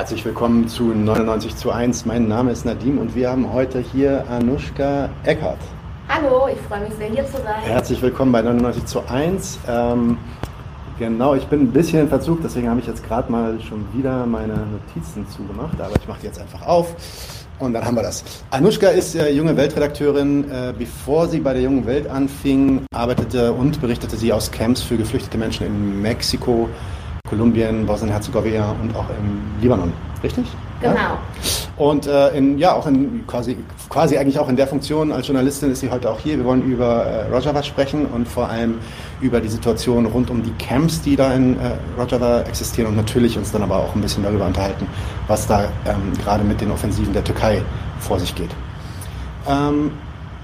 Herzlich willkommen zu 99 zu 1. Mein Name ist Nadim und wir haben heute hier Anushka Eckhardt. Hallo, ich freue mich sehr hier zu sein. Herzlich willkommen bei 99 zu 1. Ähm, genau, ich bin ein bisschen in Verzug, deswegen habe ich jetzt gerade mal schon wieder meine Notizen zugemacht, aber ich mache die jetzt einfach auf. Und dann haben wir das. Anushka ist äh, junge Weltredakteurin. Äh, bevor sie bei der jungen Welt anfing, arbeitete und berichtete sie aus Camps für geflüchtete Menschen in Mexiko, Kolumbien, Bosnien-Herzegowina und auch im Libanon. Richtig? Genau. Ja? Und äh, in, ja, auch in quasi, quasi eigentlich auch in der Funktion als Journalistin ist sie heute auch hier. Wir wollen über äh, Rojava sprechen und vor allem über die Situation rund um die Camps, die da in äh, Rojava existieren und natürlich uns dann aber auch ein bisschen darüber unterhalten, was da ähm, gerade mit den Offensiven der Türkei vor sich geht. Ähm,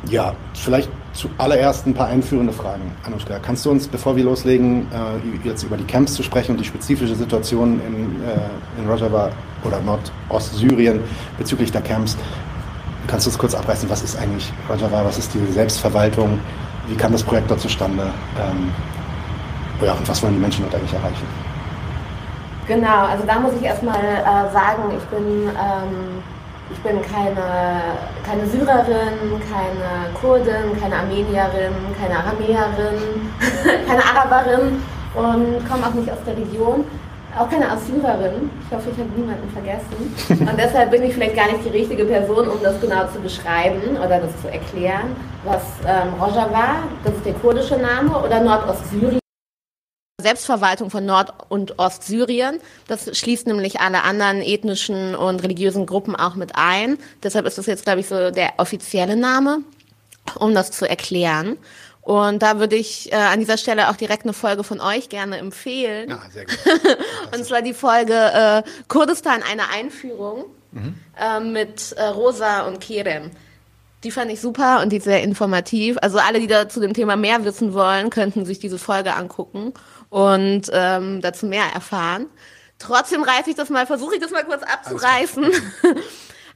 ja, vielleicht zuallererst ein paar einführende Fragen. Anushka, kannst du uns, bevor wir loslegen, äh, jetzt über die Camps zu sprechen und die spezifische Situation in, äh, in Rojava oder Nordostsyrien bezüglich der Camps, kannst du uns kurz abreißen, was ist eigentlich Rojava, was ist diese Selbstverwaltung, wie kam das Projekt dort zustande ähm, ja, und was wollen die Menschen dort eigentlich erreichen? Genau, also da muss ich erstmal äh, sagen, ich bin... Ähm ich bin keine, keine Syrerin, keine Kurdin, keine Armenierin, keine Aramäerin, keine Araberin und komme auch nicht aus der Region. Auch keine Assyrerin. Ich hoffe, ich habe niemanden vergessen. Und deshalb bin ich vielleicht gar nicht die richtige Person, um das genau zu beschreiben oder das zu erklären, was ähm, Rojava, das ist der kurdische Name, oder Nordostsyrien. Selbstverwaltung von Nord- und Ostsyrien. Das schließt nämlich alle anderen ethnischen und religiösen Gruppen auch mit ein. Deshalb ist das jetzt, glaube ich, so der offizielle Name, um das zu erklären. Und da würde ich äh, an dieser Stelle auch direkt eine Folge von euch gerne empfehlen. Ja, sehr gut. und zwar die Folge äh, Kurdistan, eine Einführung mhm. äh, mit äh, Rosa und Kerem. Die fand ich super und die ist sehr informativ. Also alle, die da zu dem Thema mehr wissen wollen, könnten sich diese Folge angucken und ähm, dazu mehr erfahren. Trotzdem reiße ich das mal, versuche ich das mal kurz abzureißen.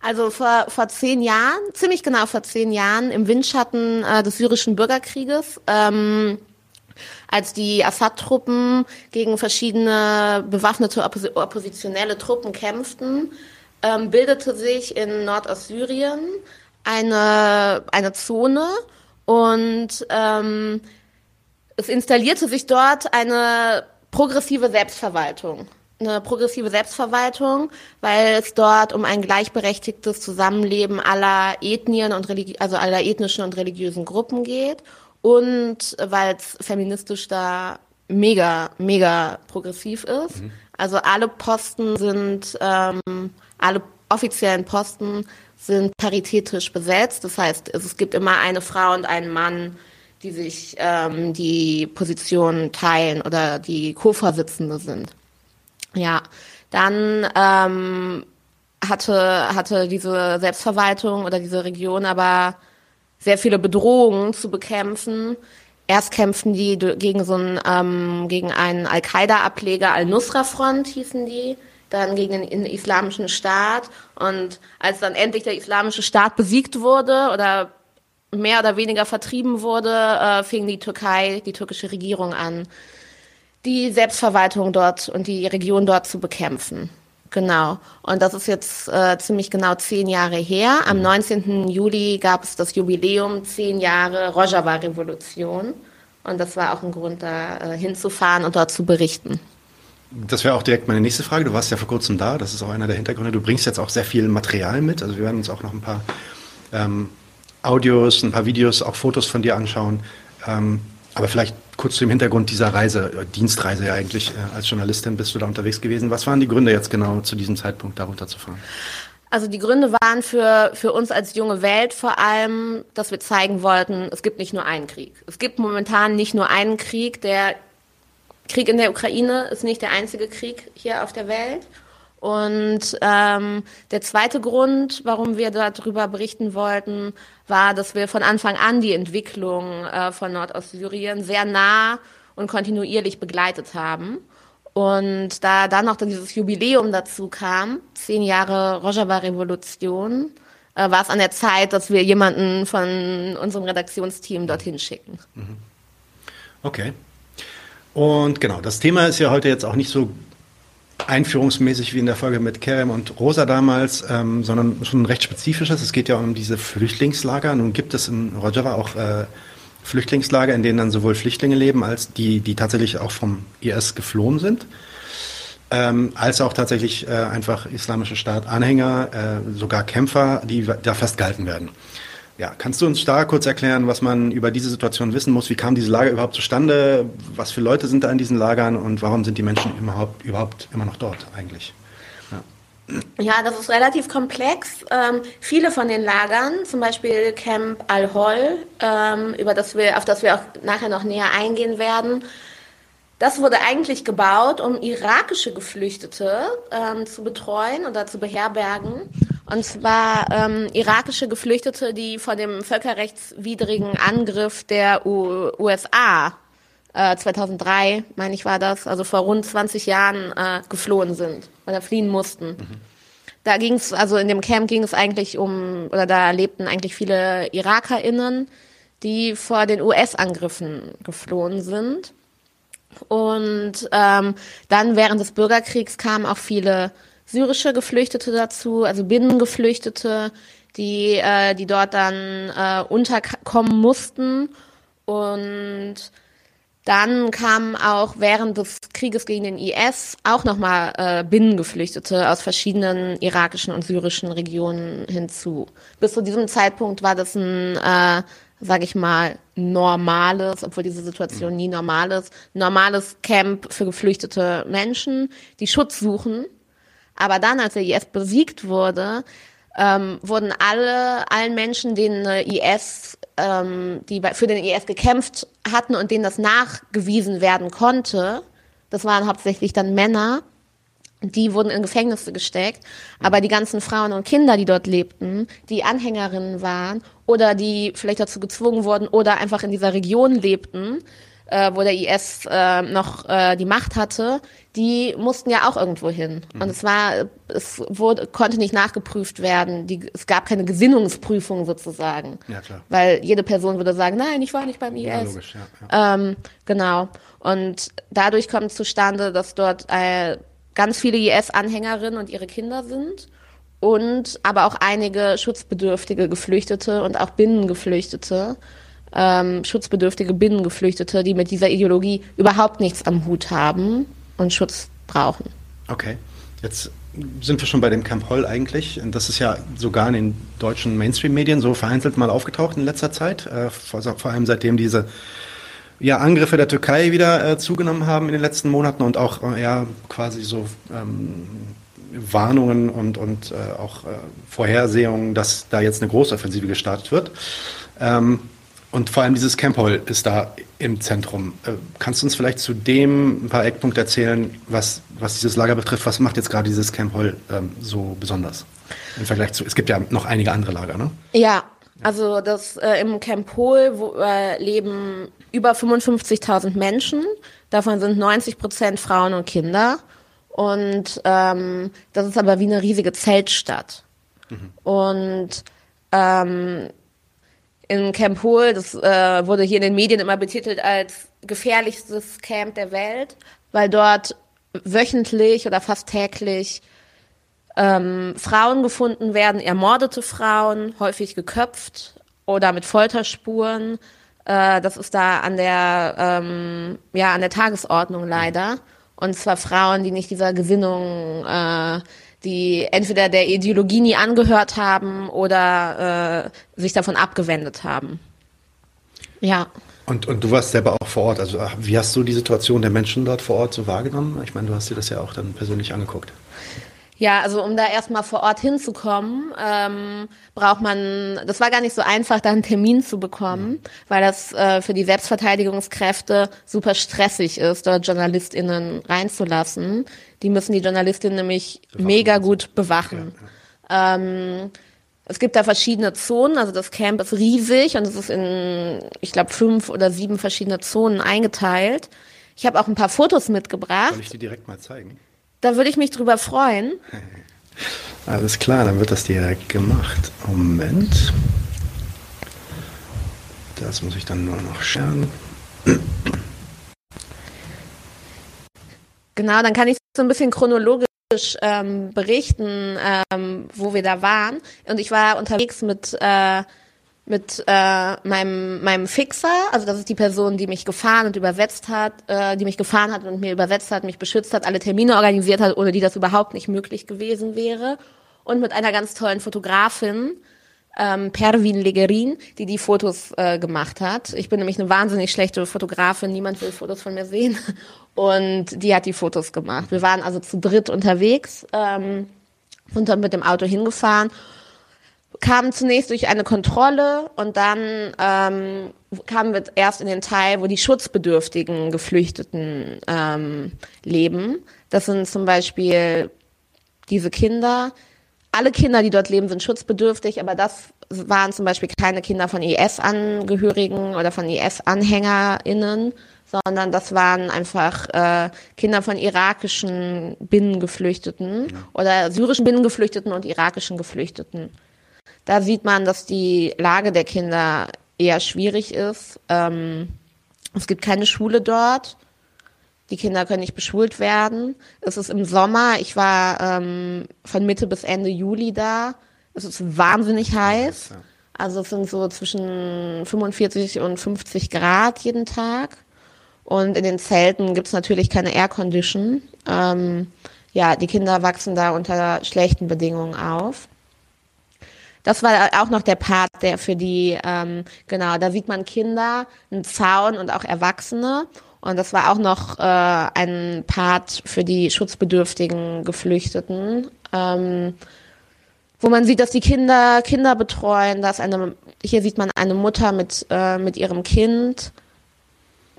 Also vor, vor zehn Jahren, ziemlich genau vor zehn Jahren, im Windschatten äh, des syrischen Bürgerkrieges, ähm, als die Assad-Truppen gegen verschiedene bewaffnete Oppos oppositionelle Truppen kämpften, ähm, bildete sich in Nordostsyrien eine, eine Zone und ähm, es installierte sich dort eine progressive Selbstverwaltung. Eine progressive Selbstverwaltung, weil es dort um ein gleichberechtigtes Zusammenleben aller Ethnien und Religi also aller ethnischen und religiösen Gruppen geht und weil es feministisch da mega, mega progressiv ist. Mhm. Also alle Posten sind, ähm, alle offiziellen Posten sind paritätisch besetzt. Das heißt, es gibt immer eine Frau und einen Mann, die sich ähm, die Position teilen oder die Co-Vorsitzende sind. Ja, dann ähm, hatte, hatte diese Selbstverwaltung oder diese Region aber sehr viele Bedrohungen zu bekämpfen. Erst kämpften die gegen so einen, ähm, gegen einen Al-Qaida-Ableger, Al-Nusra-Front hießen die, dann gegen den, den islamischen Staat. Und als dann endlich der islamische Staat besiegt wurde oder mehr oder weniger vertrieben wurde, äh, fing die Türkei, die türkische Regierung an, die Selbstverwaltung dort und die Region dort zu bekämpfen. Genau. Und das ist jetzt äh, ziemlich genau zehn Jahre her. Am 19. Mhm. Juli gab es das Jubiläum, zehn Jahre Rojava-Revolution. Und das war auch ein Grund, da äh, hinzufahren und dort zu berichten. Das wäre auch direkt meine nächste Frage. Du warst ja vor kurzem da. Das ist auch einer der Hintergründe. Du bringst jetzt auch sehr viel Material mit. Also wir werden uns auch noch ein paar ähm, Audios, ein paar Videos, auch Fotos von dir anschauen. Ähm, aber vielleicht kurz zu dem Hintergrund dieser Reise, äh, Dienstreise ja eigentlich. Äh, als Journalistin bist du da unterwegs gewesen. Was waren die Gründe jetzt genau zu diesem Zeitpunkt, darunter zu fahren? Also die Gründe waren für, für uns als junge Welt vor allem, dass wir zeigen wollten, es gibt nicht nur einen Krieg. Es gibt momentan nicht nur einen Krieg. Der Krieg in der Ukraine ist nicht der einzige Krieg hier auf der Welt. Und ähm, der zweite Grund, warum wir darüber berichten wollten, war, dass wir von Anfang an die Entwicklung äh, von Nordostsyrien sehr nah und kontinuierlich begleitet haben. Und da dann noch dieses Jubiläum dazu kam, zehn Jahre Rojava-Revolution, äh, war es an der Zeit, dass wir jemanden von unserem Redaktionsteam dorthin schicken. Mhm. Okay. Und genau, das Thema ist ja heute jetzt auch nicht so einführungsmäßig wie in der Folge mit Kerem und Rosa damals, ähm, sondern schon ein recht spezifisches. Es geht ja um diese Flüchtlingslager. Nun gibt es in Rojava auch äh, Flüchtlingslager, in denen dann sowohl Flüchtlinge leben, als die, die tatsächlich auch vom IS geflohen sind, ähm, als auch tatsächlich äh, einfach islamische Staat-Anhänger, äh, sogar Kämpfer, die da festgehalten werden. Ja, kannst du uns da kurz erklären, was man über diese Situation wissen muss? Wie kam diese Lager überhaupt zustande? Was für Leute sind da in diesen Lagern und warum sind die Menschen überhaupt, überhaupt immer noch dort eigentlich? Ja, das ist relativ komplex. Ähm, viele von den Lagern, zum Beispiel Camp Al-Hol, ähm, auf das wir auch nachher noch näher eingehen werden, das wurde eigentlich gebaut, um irakische Geflüchtete ähm, zu betreuen oder zu beherbergen. Und zwar ähm, irakische Geflüchtete, die vor dem völkerrechtswidrigen Angriff der U USA äh, 2003, meine ich war das, also vor rund 20 Jahren äh, geflohen sind oder fliehen mussten. Mhm. Da ging es, also in dem Camp ging es eigentlich um, oder da lebten eigentlich viele IrakerInnen, die vor den US-Angriffen geflohen sind. Und ähm, dann während des Bürgerkriegs kamen auch viele syrische Geflüchtete dazu, also Binnengeflüchtete, die, äh, die dort dann äh, unterkommen mussten. Und dann kamen auch während des Krieges gegen den IS auch nochmal äh, Binnengeflüchtete aus verschiedenen irakischen und syrischen Regionen hinzu. Bis zu diesem Zeitpunkt war das ein, äh, sage ich mal, normales, obwohl diese Situation nie normal ist, normales Camp für geflüchtete Menschen, die Schutz suchen. Aber dann, als der IS besiegt wurde, ähm, wurden alle, allen Menschen, denen IS, ähm, die für den IS gekämpft hatten und denen das nachgewiesen werden konnte, das waren hauptsächlich dann Männer, die wurden in Gefängnisse gesteckt. Aber die ganzen Frauen und Kinder, die dort lebten, die Anhängerinnen waren oder die vielleicht dazu gezwungen wurden oder einfach in dieser Region lebten, äh, wo der IS äh, noch äh, die Macht hatte, die mussten ja auch irgendwo hin. Mhm. Und es war, es wurde, konnte nicht nachgeprüft werden. Die, es gab keine Gesinnungsprüfung sozusagen. Ja, klar. Weil jede Person würde sagen, nein, ich war nicht beim IS. Ja, logisch, ja, ja. Ähm, genau. Und dadurch kommt zustande, dass dort äh, ganz viele IS-Anhängerinnen und ihre Kinder sind und aber auch einige schutzbedürftige Geflüchtete und auch Binnengeflüchtete ähm, schutzbedürftige Binnengeflüchtete, die mit dieser Ideologie überhaupt nichts am Hut haben und Schutz brauchen. Okay, jetzt sind wir schon bei dem Camp Holl eigentlich. Das ist ja sogar in den deutschen Mainstream-Medien so vereinzelt mal aufgetaucht in letzter Zeit. Äh, vor, allem seitdem diese ja, Angriffe der Türkei wieder äh, zugenommen haben in den letzten Monaten und auch äh, ja, quasi so ähm, Warnungen und, und äh, auch Vorhersehungen, dass da jetzt eine Großoffensive gestartet wird. Ähm, und vor allem dieses Camp Hall ist da im Zentrum. Äh, kannst du uns vielleicht zu dem ein paar Eckpunkte erzählen, was, was dieses Lager betrifft? Was macht jetzt gerade dieses Camp Hall ähm, so besonders? Im Vergleich zu, es gibt ja noch einige andere Lager, ne? Ja, also das äh, im Camp Hall wo, äh, leben über 55.000 Menschen. Davon sind 90 Prozent Frauen und Kinder. Und ähm, das ist aber wie eine riesige Zeltstadt. Mhm. Und ähm, in Camp Hol, das äh, wurde hier in den Medien immer betitelt als gefährlichstes Camp der Welt, weil dort wöchentlich oder fast täglich ähm, Frauen gefunden werden, ermordete Frauen, häufig geköpft oder mit Folterspuren. Äh, das ist da an der, ähm, ja, an der Tagesordnung leider. Und zwar Frauen, die nicht dieser Gesinnung äh, die entweder der Ideologie nie angehört haben oder äh, sich davon abgewendet haben. Ja. Und, und du warst selber auch vor Ort. Also wie hast du die Situation der Menschen dort vor Ort so wahrgenommen? Ich meine, du hast dir das ja auch dann persönlich angeguckt. Ja, also um da erstmal vor Ort hinzukommen, ähm, braucht man, das war gar nicht so einfach, da einen Termin zu bekommen, mhm. weil das äh, für die Selbstverteidigungskräfte super stressig ist, dort JournalistInnen reinzulassen. Die müssen die JournalistInnen nämlich bewachen mega gut bewachen. Ja, ja. Ähm, es gibt da verschiedene Zonen, also das Camp ist riesig und es ist in, ich glaube, fünf oder sieben verschiedene Zonen eingeteilt. Ich habe auch ein paar Fotos mitgebracht. Soll ich die direkt mal zeigen? Da würde ich mich drüber freuen. Alles klar, dann wird das direkt gemacht. Moment. Das muss ich dann nur noch scheren. Genau, dann kann ich so ein bisschen chronologisch ähm, berichten, ähm, wo wir da waren. Und ich war unterwegs mit äh, mit äh, meinem meinem Fixer, also das ist die Person, die mich gefahren und übersetzt hat, äh, die mich gefahren hat und mir übersetzt hat, mich beschützt hat, alle Termine organisiert hat, ohne die das überhaupt nicht möglich gewesen wäre. Und mit einer ganz tollen Fotografin, ähm, Pervin Legerin, die die Fotos äh, gemacht hat. Ich bin nämlich eine wahnsinnig schlechte Fotografin, niemand will Fotos von mir sehen. Und die hat die Fotos gemacht. Wir waren also zu dritt unterwegs, ähm, sind dann mit dem Auto hingefahren, kamen zunächst durch eine Kontrolle und dann ähm, kamen wir erst in den Teil, wo die schutzbedürftigen Geflüchteten ähm, leben. Das sind zum Beispiel diese Kinder. Alle Kinder, die dort leben, sind schutzbedürftig, aber das waren zum Beispiel keine Kinder von IS-Angehörigen oder von IS-AnhängerInnen, sondern das waren einfach äh, Kinder von irakischen Binnengeflüchteten ja. oder syrischen Binnengeflüchteten und irakischen Geflüchteten. Da sieht man, dass die Lage der Kinder eher schwierig ist. Ähm, es gibt keine Schule dort. Die Kinder können nicht beschult werden. Es ist im Sommer. Ich war ähm, von Mitte bis Ende Juli da. Es ist wahnsinnig heiß. Also es sind so zwischen 45 und 50 Grad jeden Tag. Und in den Zelten gibt es natürlich keine Air Condition. Ähm, ja, die Kinder wachsen da unter schlechten Bedingungen auf. Das war auch noch der Part, der für die, ähm, genau, da sieht man Kinder, einen Zaun und auch Erwachsene. Und das war auch noch äh, ein Part für die schutzbedürftigen Geflüchteten, ähm, wo man sieht, dass die Kinder Kinder betreuen, dass eine, hier sieht man eine Mutter mit, äh, mit ihrem Kind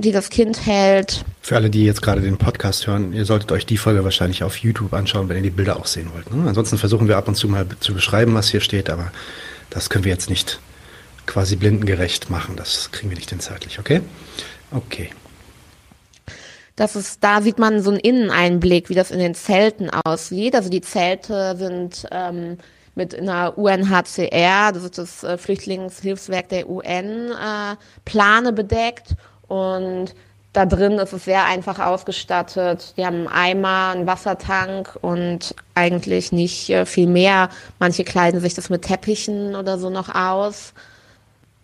die das Kind hält. Für alle, die jetzt gerade den Podcast hören, ihr solltet euch die Folge wahrscheinlich auf YouTube anschauen, wenn ihr die Bilder auch sehen wollt. Ne? Ansonsten versuchen wir ab und zu mal zu beschreiben, was hier steht, aber das können wir jetzt nicht quasi blindengerecht machen. Das kriegen wir nicht hin zeitlich, okay? Okay. Das ist, da sieht man so einen Inneneinblick, wie das in den Zelten aussieht. Also die Zelte sind ähm, mit einer UNHCR, das ist das äh, Flüchtlingshilfswerk der UN, äh, Plane bedeckt und da drin ist es sehr einfach ausgestattet. Die haben einen Eimer, einen Wassertank und eigentlich nicht äh, viel mehr. Manche kleiden sich das mit Teppichen oder so noch aus.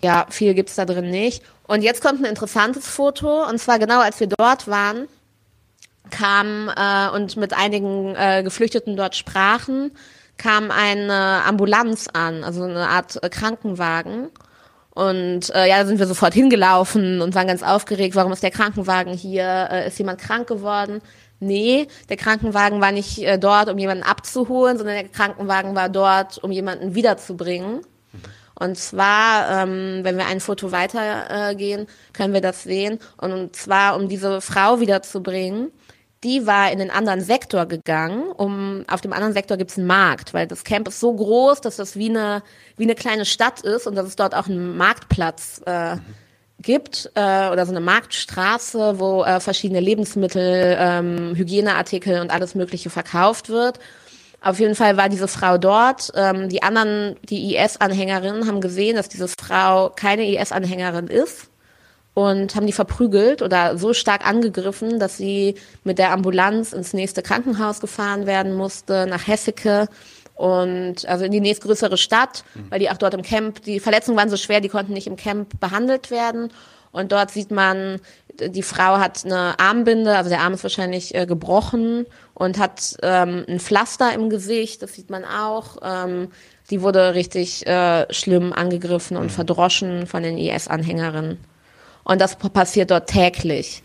Ja, viel gibt's da drin nicht. Und jetzt kommt ein interessantes Foto. Und zwar genau als wir dort waren, kam äh, und mit einigen äh, Geflüchteten dort sprachen, kam eine Ambulanz an, also eine Art äh, Krankenwagen. Und äh, ja, da sind wir sofort hingelaufen und waren ganz aufgeregt, warum ist der Krankenwagen hier? Äh, ist jemand krank geworden? Nee, der Krankenwagen war nicht äh, dort, um jemanden abzuholen, sondern der Krankenwagen war dort, um jemanden wiederzubringen. Und zwar, ähm, wenn wir ein Foto weitergehen, äh, können wir das sehen. Und zwar, um diese Frau wiederzubringen, die war in den anderen Sektor gegangen. Um auf dem anderen Sektor gibt's einen Markt, weil das Camp ist so groß, dass das wie eine wie eine kleine Stadt ist und dass es dort auch einen Marktplatz äh, gibt äh, oder so eine Marktstraße, wo äh, verschiedene Lebensmittel, ähm, Hygieneartikel und alles Mögliche verkauft wird. Auf jeden Fall war diese Frau dort. Ähm, die anderen, die IS-Anhängerinnen, haben gesehen, dass diese Frau keine IS-Anhängerin ist und haben die verprügelt oder so stark angegriffen, dass sie mit der Ambulanz ins nächste Krankenhaus gefahren werden musste, nach Hesseke und also in die nächstgrößere Stadt, mhm. weil die auch dort im Camp, die Verletzungen waren so schwer, die konnten nicht im Camp behandelt werden. Und dort sieht man, die Frau hat eine Armbinde, also der Arm ist wahrscheinlich äh, gebrochen und hat ähm, ein Pflaster im Gesicht, das sieht man auch. Ähm, die wurde richtig äh, schlimm angegriffen und mhm. verdroschen von den IS-Anhängerinnen. Und das passiert dort täglich.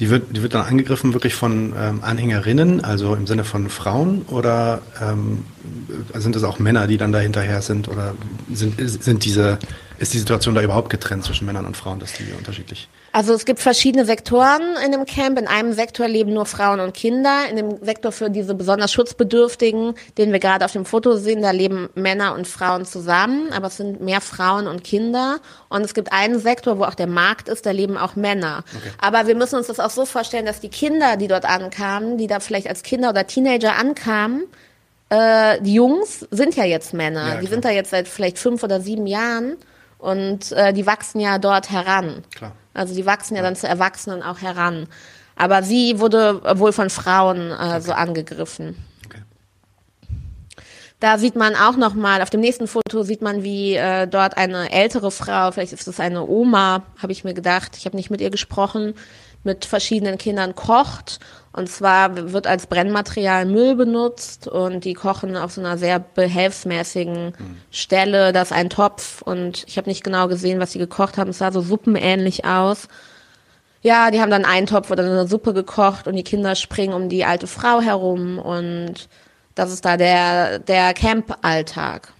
Die wird, die wird dann angegriffen wirklich von ähm, Anhängerinnen, also im Sinne von Frauen, oder ähm, sind es auch Männer, die dann da hinterher sind, oder sind, sind diese, ist die Situation da überhaupt getrennt zwischen Männern und Frauen, dass die unterschiedlich? Also es gibt verschiedene Sektoren in dem Camp. In einem Sektor leben nur Frauen und Kinder. In dem Sektor für diese besonders Schutzbedürftigen, den wir gerade auf dem Foto sehen, da leben Männer und Frauen zusammen. Aber es sind mehr Frauen und Kinder. Und es gibt einen Sektor, wo auch der Markt ist, da leben auch Männer. Okay. Aber wir müssen uns das auch so vorstellen, dass die Kinder, die dort ankamen, die da vielleicht als Kinder oder Teenager ankamen, äh, die Jungs sind ja jetzt Männer. Ja, die sind da jetzt seit vielleicht fünf oder sieben Jahren. Und äh, die wachsen ja dort heran. Klar. Also die wachsen ja dann zu Erwachsenen auch heran. Aber sie wurde wohl von Frauen äh, okay. so angegriffen. Da sieht man auch noch mal, auf dem nächsten Foto sieht man, wie äh, dort eine ältere Frau, vielleicht ist es eine Oma, habe ich mir gedacht, ich habe nicht mit ihr gesprochen, mit verschiedenen Kindern kocht. Und zwar wird als Brennmaterial Müll benutzt und die kochen auf so einer sehr behelfsmäßigen mhm. Stelle. Da ist ein Topf und ich habe nicht genau gesehen, was sie gekocht haben. Es sah so suppenähnlich aus. Ja, die haben dann einen Topf oder eine Suppe gekocht und die Kinder springen um die alte Frau herum und das ist da der, der Camp-Alltag.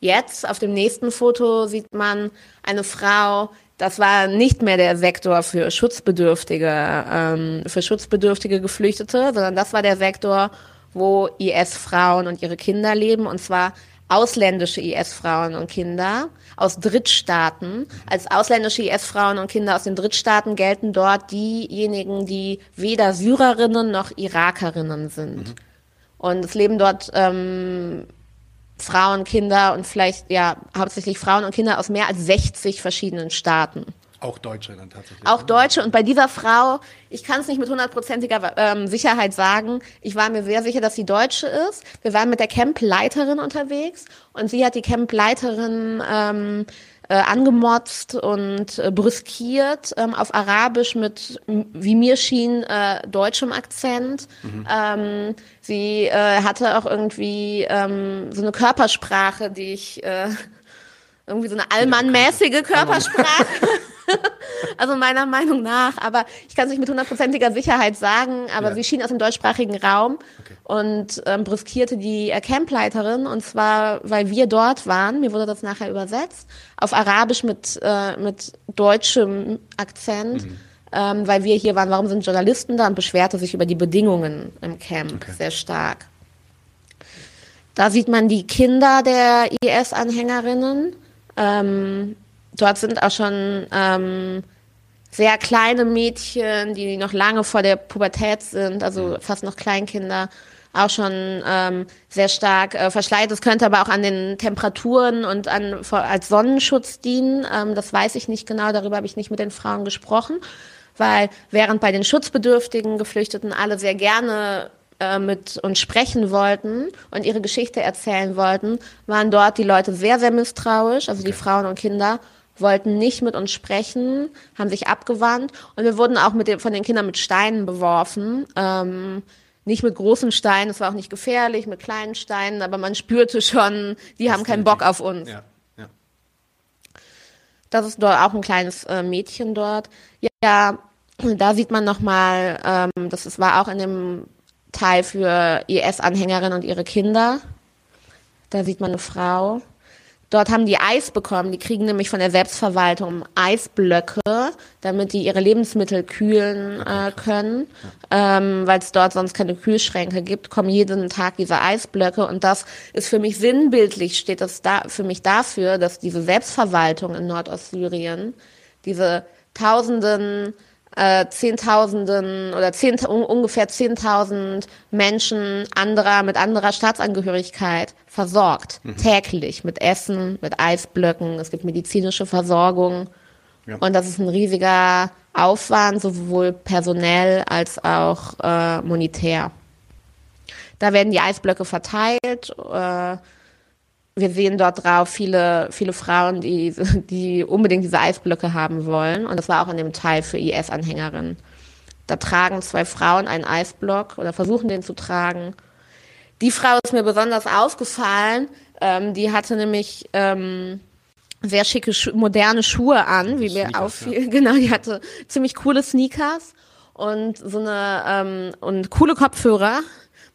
Jetzt auf dem nächsten Foto sieht man eine Frau, das war nicht mehr der Sektor für Schutzbedürftige, ähm, für schutzbedürftige Geflüchtete, sondern das war der Sektor, wo IS-Frauen und ihre Kinder leben, und zwar ausländische IS-Frauen und Kinder aus Drittstaaten. Als ausländische IS-Frauen und Kinder aus den Drittstaaten gelten dort diejenigen, die weder Syrerinnen noch Irakerinnen sind. Mhm. Und es leben dort ähm, Frauen, Kinder und vielleicht ja hauptsächlich Frauen und Kinder aus mehr als 60 verschiedenen Staaten. Auch Deutsche dann tatsächlich. Auch Deutsche. Und bei dieser Frau, ich kann es nicht mit hundertprozentiger ähm, Sicherheit sagen, ich war mir sehr sicher, dass sie Deutsche ist. Wir waren mit der Campleiterin unterwegs und sie hat die Campleiterin ähm, äh, angemotzt und äh, brüskiert ähm, auf Arabisch mit, wie mir schien, äh, deutschem Akzent. Mhm. Ähm, sie äh, hatte auch irgendwie ähm, so eine Körpersprache, die ich äh, irgendwie so eine allmannmäßige Körpersprache. also meiner Meinung nach, aber ich kann es nicht mit hundertprozentiger Sicherheit sagen, aber ja. sie schien aus dem deutschsprachigen Raum okay. und ähm, brüskierte die äh, Campleiterin und zwar, weil wir dort waren, mir wurde das nachher übersetzt, auf Arabisch mit, äh, mit deutschem Akzent. Mhm. Ähm, weil wir hier waren, warum sind Journalisten da und beschwerte sich über die Bedingungen im Camp okay. sehr stark. Da sieht man die Kinder der IS-Anhängerinnen. Ähm, dort sind auch schon ähm, sehr kleine Mädchen, die noch lange vor der Pubertät sind, also mhm. fast noch Kleinkinder, auch schon ähm, sehr stark äh, verschleiert. Das könnte aber auch an den Temperaturen und an als Sonnenschutz dienen. Ähm, das weiß ich nicht genau, darüber habe ich nicht mit den Frauen gesprochen, weil während bei den schutzbedürftigen Geflüchteten alle sehr gerne äh, mit uns sprechen wollten und ihre Geschichte erzählen wollten, waren dort die Leute sehr, sehr misstrauisch, also die Frauen und Kinder wollten nicht mit uns sprechen, haben sich abgewandt und wir wurden auch dem, von den Kindern mit Steinen beworfen. Ähm, nicht mit großen Steinen, es war auch nicht gefährlich, mit kleinen Steinen, aber man spürte schon, die das haben keinen Bock auf uns. Ja, ja. Das ist dort auch ein kleines äh, Mädchen dort. Ja, da sieht man nochmal, ähm, das ist, war auch in dem Teil für IS-Anhängerinnen und ihre Kinder. Da sieht man eine Frau. Dort haben die Eis bekommen. Die kriegen nämlich von der Selbstverwaltung Eisblöcke, damit die ihre Lebensmittel kühlen äh, können. Ähm, Weil es dort sonst keine Kühlschränke gibt, kommen jeden Tag diese Eisblöcke. Und das ist für mich sinnbildlich, steht das da für mich dafür, dass diese Selbstverwaltung in Nordostsyrien, diese tausenden äh, Zehntausenden oder zehn, ungefähr zehntausend Menschen anderer mit anderer Staatsangehörigkeit versorgt. Mhm. Täglich mit Essen, mit Eisblöcken. Es gibt medizinische Versorgung. Ja. Und das ist ein riesiger Aufwand, sowohl personell als auch äh, monetär. Da werden die Eisblöcke verteilt. Äh, wir sehen dort drauf viele, viele Frauen, die, die unbedingt diese Eisblöcke haben wollen. Und das war auch in dem Teil für IS-Anhängerinnen. Da tragen zwei Frauen einen Eisblock oder versuchen den zu tragen. Die Frau ist mir besonders aufgefallen. Ähm, die hatte nämlich ähm, sehr schicke, moderne Schuhe an, wie mir auffiel. Ja. Genau, die hatte ziemlich coole Sneakers und so eine ähm, und coole Kopfhörer.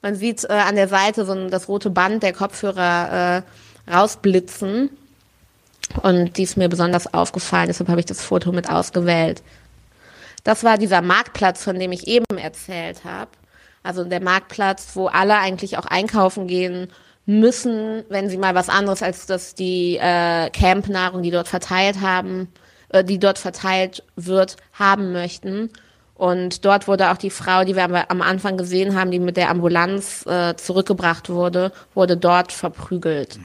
Man sieht äh, an der Seite so ein, das rote Band der Kopfhörer äh, rausblitzen. Und die ist mir besonders aufgefallen, deshalb habe ich das Foto mit ausgewählt. Das war dieser Marktplatz, von dem ich eben erzählt habe. Also der Marktplatz, wo alle eigentlich auch einkaufen gehen müssen, wenn sie mal was anderes als das die äh, Campnahrung, die dort verteilt haben, äh, die dort verteilt wird, haben möchten. Und dort wurde auch die Frau, die wir am Anfang gesehen haben, die mit der Ambulanz äh, zurückgebracht wurde, wurde dort verprügelt.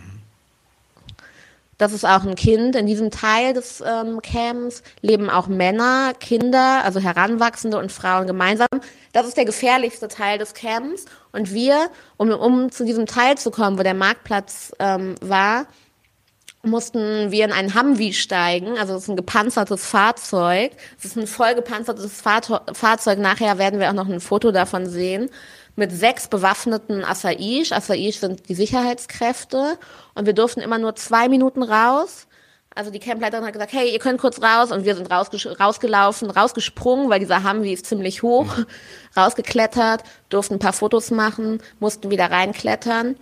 Das ist auch ein Kind. In diesem Teil des ähm, Camps leben auch Männer, Kinder, also Heranwachsende und Frauen gemeinsam. Das ist der gefährlichste Teil des Camps. Und wir, um, um zu diesem Teil zu kommen, wo der Marktplatz ähm, war, mussten wir in einen Humvee steigen. Also es ist ein gepanzertes Fahrzeug. Es ist ein voll gepanzertes Fahrzeug. Nachher werden wir auch noch ein Foto davon sehen mit sechs bewaffneten Assaish. Assaish sind die Sicherheitskräfte. Und wir durften immer nur zwei Minuten raus. Also die Campleiterin hat gesagt, hey, ihr könnt kurz raus. Und wir sind rausges rausgelaufen, rausgesprungen, weil dieser Humvee ist ziemlich hoch, rausgeklettert, durften ein paar Fotos machen, mussten wieder reinklettern.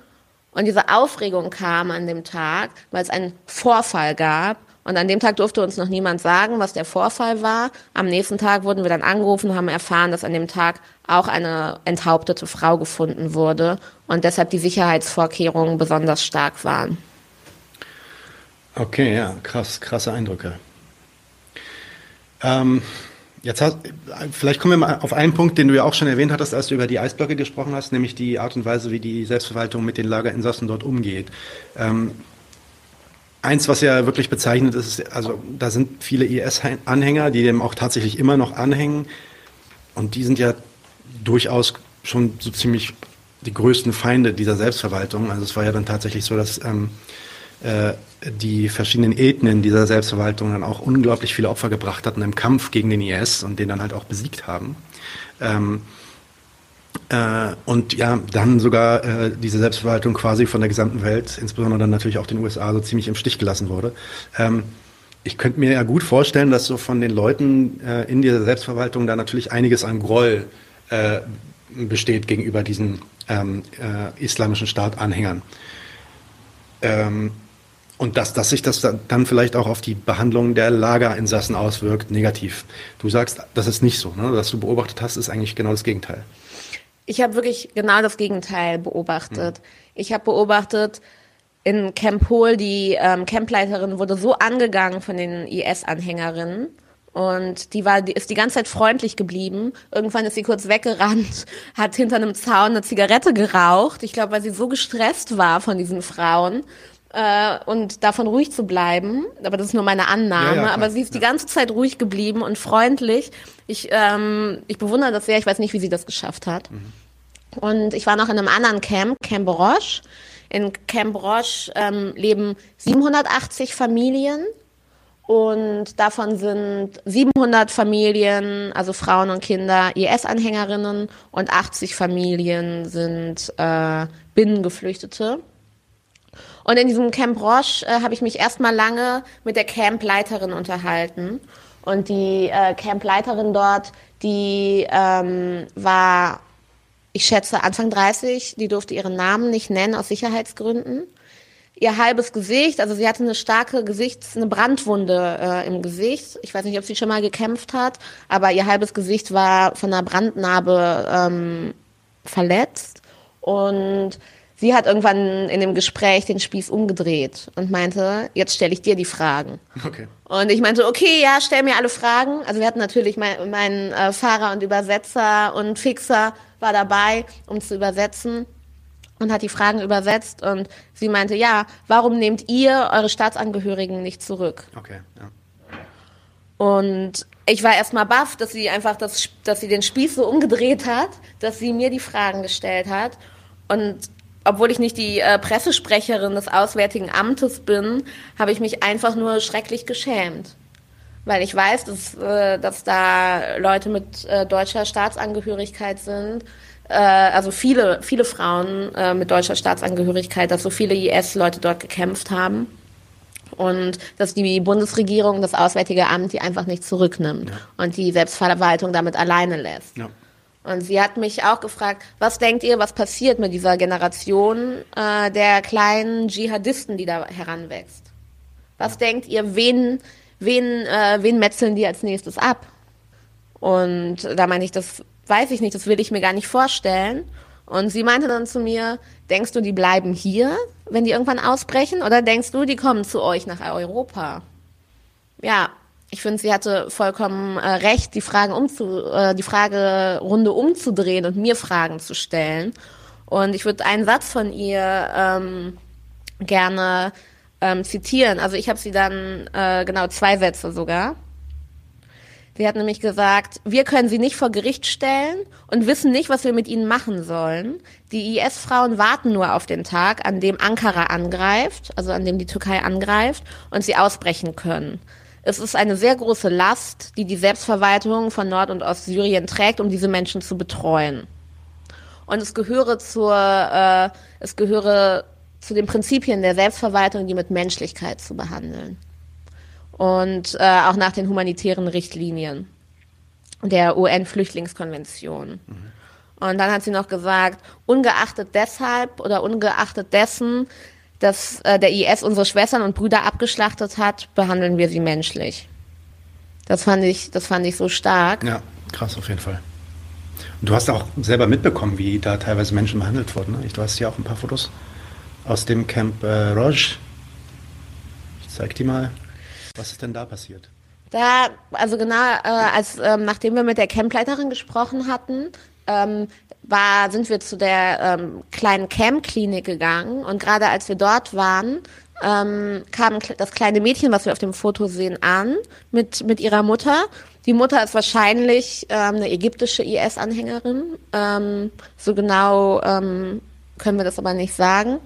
Und diese Aufregung kam an dem Tag, weil es einen Vorfall gab und an dem Tag durfte uns noch niemand sagen, was der Vorfall war. Am nächsten Tag wurden wir dann angerufen und haben erfahren, dass an dem Tag auch eine enthauptete Frau gefunden wurde und deshalb die Sicherheitsvorkehrungen besonders stark waren. Okay, ja, krass, krasse Eindrücke. Ähm, jetzt hast, vielleicht kommen wir mal auf einen Punkt, den du ja auch schon erwähnt hattest, als du über die Eisblöcke gesprochen hast, nämlich die Art und Weise, wie die Selbstverwaltung mit den Lagerinsassen dort umgeht. Ähm, Eins, was ja wirklich bezeichnet ist, also da sind viele IS-Anhänger, die dem auch tatsächlich immer noch anhängen. Und die sind ja durchaus schon so ziemlich die größten Feinde dieser Selbstverwaltung. Also es war ja dann tatsächlich so, dass ähm, äh, die verschiedenen Ethnien dieser Selbstverwaltung dann auch unglaublich viele Opfer gebracht hatten im Kampf gegen den IS und den dann halt auch besiegt haben. Ähm, äh, und ja, dann sogar äh, diese Selbstverwaltung quasi von der gesamten Welt, insbesondere dann natürlich auch den USA, so ziemlich im Stich gelassen wurde. Ähm, ich könnte mir ja gut vorstellen, dass so von den Leuten äh, in dieser Selbstverwaltung da natürlich einiges an Groll äh, besteht gegenüber diesen ähm, äh, islamischen Staatanhängern. Ähm, und dass, dass sich das dann vielleicht auch auf die Behandlung der Lagerinsassen auswirkt, negativ. Du sagst, das ist nicht so. Ne? Was du beobachtet hast, ist eigentlich genau das Gegenteil. Ich habe wirklich genau das Gegenteil beobachtet. Mhm. Ich habe beobachtet, in Camp Hol, die ähm, Campleiterin wurde so angegangen von den IS-Anhängerinnen. Und die war, die ist die ganze Zeit freundlich geblieben. Irgendwann ist sie kurz weggerannt, hat hinter einem Zaun eine Zigarette geraucht. Ich glaube, weil sie so gestresst war von diesen Frauen äh, und davon ruhig zu bleiben. Aber das ist nur meine Annahme. Ja, ja, aber sie ist die ganze Zeit ruhig geblieben und freundlich. Ich, ähm, ich bewundere das sehr. Ich weiß nicht, wie sie das geschafft hat. Mhm. Und ich war noch in einem anderen Camp, Camp Roche. In Camp Roche ähm, leben 780 Familien. Und davon sind 700 Familien, also Frauen und Kinder, IS-Anhängerinnen und 80 Familien sind äh, Binnengeflüchtete. Und in diesem Camp Roche äh, habe ich mich erstmal lange mit der Campleiterin unterhalten. Und die äh, Campleiterin dort, die ähm, war, ich schätze, Anfang 30, die durfte ihren Namen nicht nennen aus Sicherheitsgründen. Ihr halbes Gesicht, also sie hatte eine starke Gesichts-, eine Brandwunde äh, im Gesicht. Ich weiß nicht, ob sie schon mal gekämpft hat, aber ihr halbes Gesicht war von einer Brandnarbe ähm, verletzt. Und Sie hat irgendwann in dem Gespräch den Spieß umgedreht und meinte, jetzt stelle ich dir die Fragen. Okay. Und ich meinte, okay, ja, stell mir alle Fragen. Also wir hatten natürlich mein, mein äh, Fahrer und Übersetzer und Fixer war dabei, um zu übersetzen und hat die Fragen übersetzt und sie meinte, ja, warum nehmt ihr eure Staatsangehörigen nicht zurück? Okay, ja. Und ich war erstmal baff, dass sie einfach das, dass sie den Spieß so umgedreht hat, dass sie mir die Fragen gestellt hat. Und obwohl ich nicht die äh, Pressesprecherin des Auswärtigen Amtes bin, habe ich mich einfach nur schrecklich geschämt. Weil ich weiß, dass, äh, dass da Leute mit äh, deutscher Staatsangehörigkeit sind, äh, also viele, viele Frauen äh, mit deutscher Staatsangehörigkeit, dass so viele IS-Leute dort gekämpft haben. Und dass die Bundesregierung, das Auswärtige Amt, die einfach nicht zurücknimmt ja. und die Selbstverwaltung damit alleine lässt. Ja. Und sie hat mich auch gefragt, was denkt ihr, was passiert mit dieser Generation äh, der kleinen Dschihadisten, die da heranwächst? Was denkt ihr, wen, wen, äh, wen metzeln die als nächstes ab? Und da meine ich, das weiß ich nicht, das will ich mir gar nicht vorstellen. Und sie meinte dann zu mir, denkst du, die bleiben hier, wenn die irgendwann ausbrechen? Oder denkst du, die kommen zu euch nach Europa? Ja, ich finde, sie hatte vollkommen äh, recht, die Fragen umzu, äh, die Fragerunde umzudrehen und mir Fragen zu stellen. Und ich würde einen Satz von ihr ähm, gerne ähm, zitieren. Also ich habe sie dann, äh, genau zwei Sätze sogar. Sie hat nämlich gesagt, wir können sie nicht vor Gericht stellen und wissen nicht, was wir mit ihnen machen sollen. Die IS-Frauen warten nur auf den Tag, an dem Ankara angreift, also an dem die Türkei angreift und sie ausbrechen können. Es ist eine sehr große Last, die die Selbstverwaltung von Nord- und Ostsyrien trägt, um diese Menschen zu betreuen. Und es gehöre zur, äh, es gehöre zu den Prinzipien der Selbstverwaltung, die mit Menschlichkeit zu behandeln und äh, auch nach den humanitären Richtlinien der UN-Flüchtlingskonvention. Mhm. Und dann hat sie noch gesagt, ungeachtet deshalb oder ungeachtet dessen, dass äh, der IS unsere Schwestern und Brüder abgeschlachtet hat, behandeln wir sie menschlich. Das fand ich, das fand ich so stark. Ja, krass auf jeden Fall. Und du hast auch selber mitbekommen, wie da teilweise Menschen behandelt wurden. Ne? Du hast ja auch ein paar Fotos aus dem Camp äh, Roj. Ich zeig die mal. Was ist denn da passiert? Da, also genau, äh, als ähm, nachdem wir mit der Campleiterin gesprochen hatten, ähm, war, sind wir zu der ähm, kleinen Camp-Klinik gegangen und gerade als wir dort waren, ähm, kam das kleine Mädchen, was wir auf dem Foto sehen, an mit, mit ihrer Mutter. Die Mutter ist wahrscheinlich ähm, eine ägyptische IS-Anhängerin. Ähm, so genau ähm, können wir das aber nicht sagen.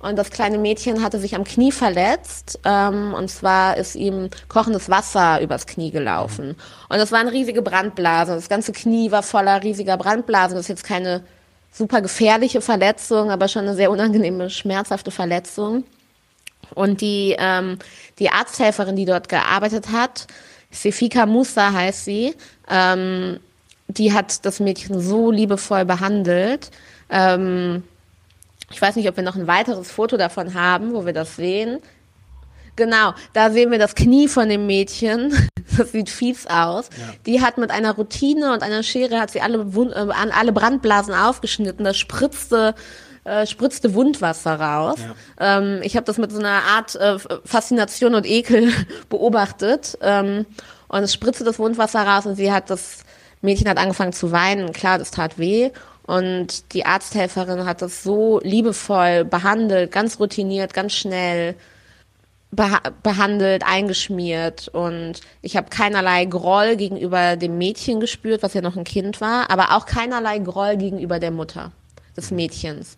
Und das kleine Mädchen hatte sich am Knie verletzt. Ähm, und zwar ist ihm kochendes Wasser übers Knie gelaufen. Und das waren riesige Brandblasen. Das ganze Knie war voller riesiger Brandblasen. Das ist jetzt keine super gefährliche Verletzung, aber schon eine sehr unangenehme, schmerzhafte Verletzung. Und die, ähm, die Arzthelferin, die dort gearbeitet hat, Sefika Musa heißt sie, ähm, die hat das Mädchen so liebevoll behandelt. Ähm, ich weiß nicht, ob wir noch ein weiteres Foto davon haben, wo wir das sehen. Genau, da sehen wir das Knie von dem Mädchen. Das sieht fies aus. Ja. Die hat mit einer Routine und einer Schere hat sie alle, Wund, äh, alle Brandblasen aufgeschnitten. Das spritzte äh, spritzte Wundwasser raus. Ja. Ähm, ich habe das mit so einer Art äh, Faszination und Ekel beobachtet. Ähm, und es spritzte das Wundwasser raus und sie hat das Mädchen hat angefangen zu weinen. Klar, das tat weh. Und die Arzthelferin hat das so liebevoll behandelt, ganz routiniert, ganz schnell beha behandelt, eingeschmiert. Und ich habe keinerlei Groll gegenüber dem Mädchen gespürt, was ja noch ein Kind war, aber auch keinerlei Groll gegenüber der Mutter des Mädchens.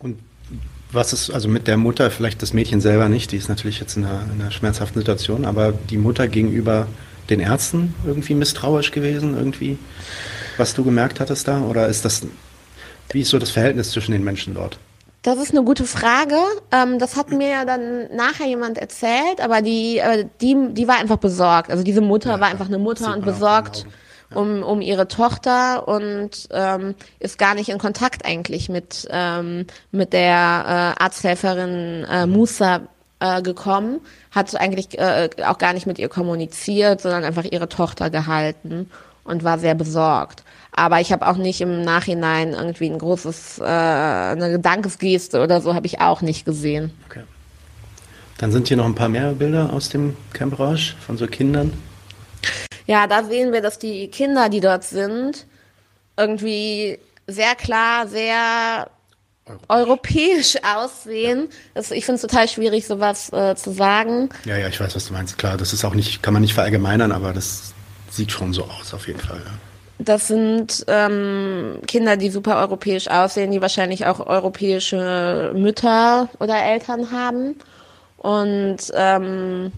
Und was ist also mit der Mutter, vielleicht das Mädchen selber nicht, die ist natürlich jetzt in einer, in einer schmerzhaften Situation, aber die Mutter gegenüber den Ärzten irgendwie misstrauisch gewesen, irgendwie? Was du gemerkt hattest da? Oder ist das, wie ist so das Verhältnis zwischen den Menschen dort? Das ist eine gute Frage. Ähm, das hat mir ja dann nachher jemand erzählt, aber die, äh, die, die war einfach besorgt. Also diese Mutter ja, war einfach eine Mutter und besorgt ja. um, um ihre Tochter und ähm, ist gar nicht in Kontakt eigentlich mit, ähm, mit der äh, Arzthelferin äh, Musa äh, gekommen, hat eigentlich äh, auch gar nicht mit ihr kommuniziert, sondern einfach ihre Tochter gehalten und war sehr besorgt. Aber ich habe auch nicht im Nachhinein irgendwie ein großes, äh, eine Dankesgeste oder so habe ich auch nicht gesehen. Okay. Dann sind hier noch ein paar mehr Bilder aus dem Camp Rausch von so Kindern. Ja, da sehen wir, dass die Kinder, die dort sind, irgendwie sehr klar, sehr europäisch, aussehen. Das, ich finde es total schwierig, sowas äh, zu sagen. Ja, ja, ich weiß, was du meinst. Klar, das ist auch nicht, kann man nicht verallgemeinern, aber das sieht schon so aus, auf jeden Fall. Ja. Das sind ähm, Kinder, die super europäisch aussehen, die wahrscheinlich auch europäische Mütter oder Eltern haben. Und ähm,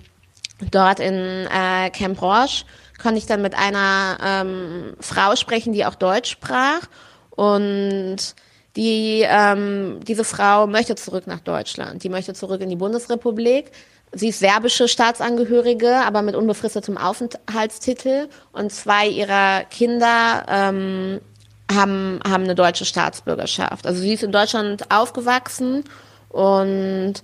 dort in äh, Camp Roche konnte ich dann mit einer ähm, Frau sprechen, die auch Deutsch sprach. Und die, ähm, diese Frau möchte zurück nach Deutschland. Die möchte zurück in die Bundesrepublik. Sie ist serbische Staatsangehörige, aber mit unbefristetem Aufenthaltstitel. Und zwei ihrer Kinder ähm, haben, haben eine deutsche Staatsbürgerschaft. Also sie ist in Deutschland aufgewachsen und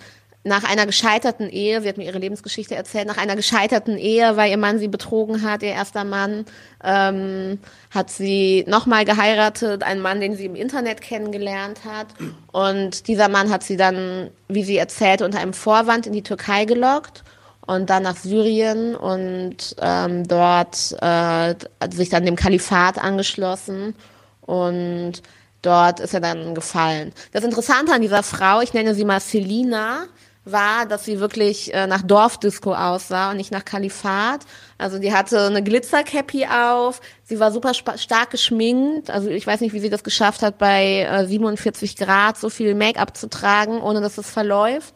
nach einer gescheiterten Ehe, sie hat mir ihre Lebensgeschichte erzählt, nach einer gescheiterten Ehe, weil ihr Mann sie betrogen hat, ihr erster Mann, ähm, hat sie nochmal geheiratet, einen Mann, den sie im Internet kennengelernt hat. Und dieser Mann hat sie dann, wie sie erzählte, unter einem Vorwand in die Türkei gelockt und dann nach Syrien und ähm, dort äh, sich dann dem Kalifat angeschlossen und dort ist er dann gefallen. Das Interessante an dieser Frau, ich nenne sie mal Selina, war, dass sie wirklich äh, nach Dorfdisco aussah und nicht nach Kalifat. Also die hatte eine Glitzercappy auf, sie war super stark geschminkt. Also ich weiß nicht, wie sie das geschafft hat, bei äh, 47 Grad so viel Make-up zu tragen, ohne dass es verläuft.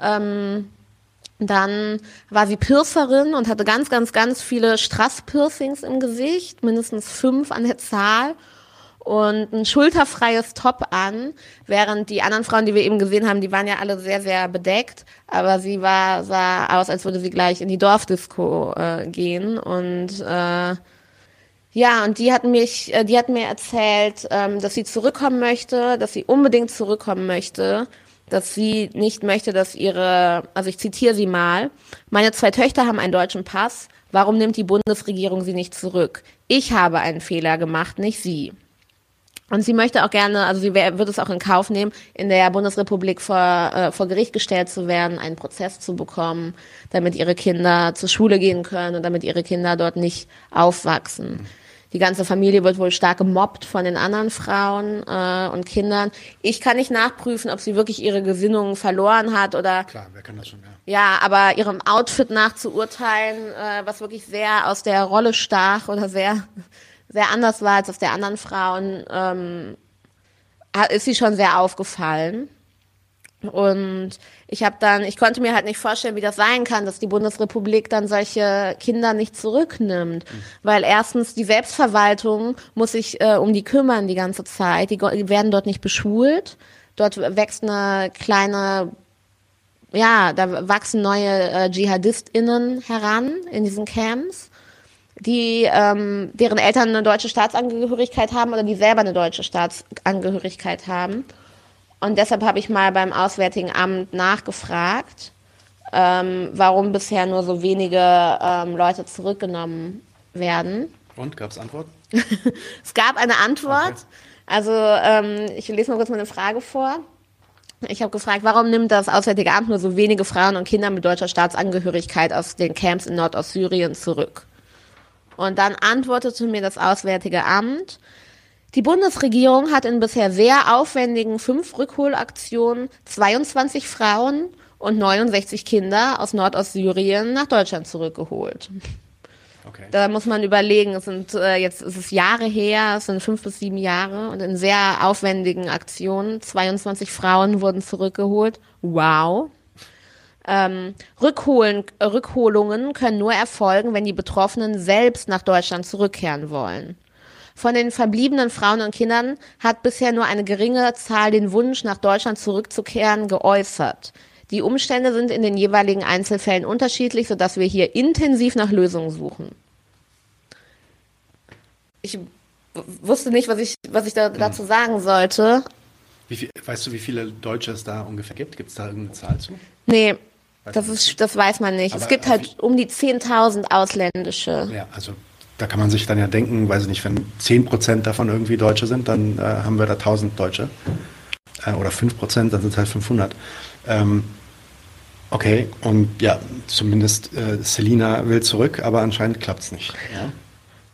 Ähm, dann war sie Piercerin und hatte ganz, ganz, ganz viele Strass-Piercings im Gesicht, mindestens fünf an der Zahl und ein schulterfreies Top an, während die anderen Frauen, die wir eben gesehen haben, die waren ja alle sehr, sehr bedeckt, aber sie war, sah aus, als würde sie gleich in die Dorfdisco äh, gehen und äh, ja, und die hat mich, äh, die hat mir erzählt, ähm, dass sie zurückkommen möchte, dass sie unbedingt zurückkommen möchte, dass sie nicht möchte, dass ihre, also ich zitiere sie mal, meine zwei Töchter haben einen deutschen Pass, warum nimmt die Bundesregierung sie nicht zurück? Ich habe einen Fehler gemacht, nicht sie. Und sie möchte auch gerne, also sie wird es auch in Kauf nehmen, in der Bundesrepublik vor, äh, vor Gericht gestellt zu werden, einen Prozess zu bekommen, damit ihre Kinder zur Schule gehen können und damit ihre Kinder dort nicht aufwachsen. Die ganze Familie wird wohl stark gemobbt von den anderen Frauen äh, und Kindern. Ich kann nicht nachprüfen, ob sie wirklich ihre Gesinnungen verloren hat oder. Klar, wer kann das schon, ja. Ja, aber ihrem Outfit nachzuurteilen, äh, was wirklich sehr aus der Rolle stach oder sehr sehr anders war als auf der anderen Frauen, ähm, ist sie schon sehr aufgefallen. Und ich habe dann, ich konnte mir halt nicht vorstellen, wie das sein kann, dass die Bundesrepublik dann solche Kinder nicht zurücknimmt. Mhm. Weil erstens die Selbstverwaltung muss sich äh, um die kümmern die ganze Zeit. Die, die werden dort nicht beschult. Dort wächst eine kleine, ja, da wachsen neue äh, DschihadistInnen heran in diesen Camps die ähm, deren Eltern eine deutsche Staatsangehörigkeit haben oder die selber eine deutsche Staatsangehörigkeit haben. Und deshalb habe ich mal beim Auswärtigen Amt nachgefragt, ähm, warum bisher nur so wenige ähm, Leute zurückgenommen werden. Und gab es Antwort? es gab eine Antwort. Okay. Also ähm, ich lese mal kurz meine Frage vor. Ich habe gefragt, warum nimmt das Auswärtige Amt nur so wenige Frauen und Kinder mit deutscher Staatsangehörigkeit aus den Camps in Nordostsyrien zurück? Und dann antwortete mir das Auswärtige Amt, die Bundesregierung hat in bisher sehr aufwendigen fünf Rückholaktionen 22 Frauen und 69 Kinder aus Nordostsyrien nach Deutschland zurückgeholt. Okay. Da muss man überlegen, es sind äh, jetzt es ist Jahre her, es sind fünf bis sieben Jahre und in sehr aufwendigen Aktionen 22 Frauen wurden zurückgeholt. Wow. Ähm, Rückholen, Rückholungen können nur erfolgen, wenn die Betroffenen selbst nach Deutschland zurückkehren wollen. Von den verbliebenen Frauen und Kindern hat bisher nur eine geringe Zahl den Wunsch, nach Deutschland zurückzukehren, geäußert. Die Umstände sind in den jeweiligen Einzelfällen unterschiedlich, sodass wir hier intensiv nach Lösungen suchen. Ich wusste nicht, was ich, was ich da, dazu sagen sollte. Viel, weißt du, wie viele Deutsche es da ungefähr gibt? Gibt es da irgendeine Zahl zu? Nee, das, ist, das weiß man nicht. Aber es gibt halt um die 10.000 ausländische. Ja, also da kann man sich dann ja denken, weiß ich nicht, wenn 10% davon irgendwie Deutsche sind, dann äh, haben wir da 1000 Deutsche. Äh, oder 5%, dann sind es halt 500. Ähm, okay, und ja, zumindest äh, Selina will zurück, aber anscheinend klappt es nicht. Ja?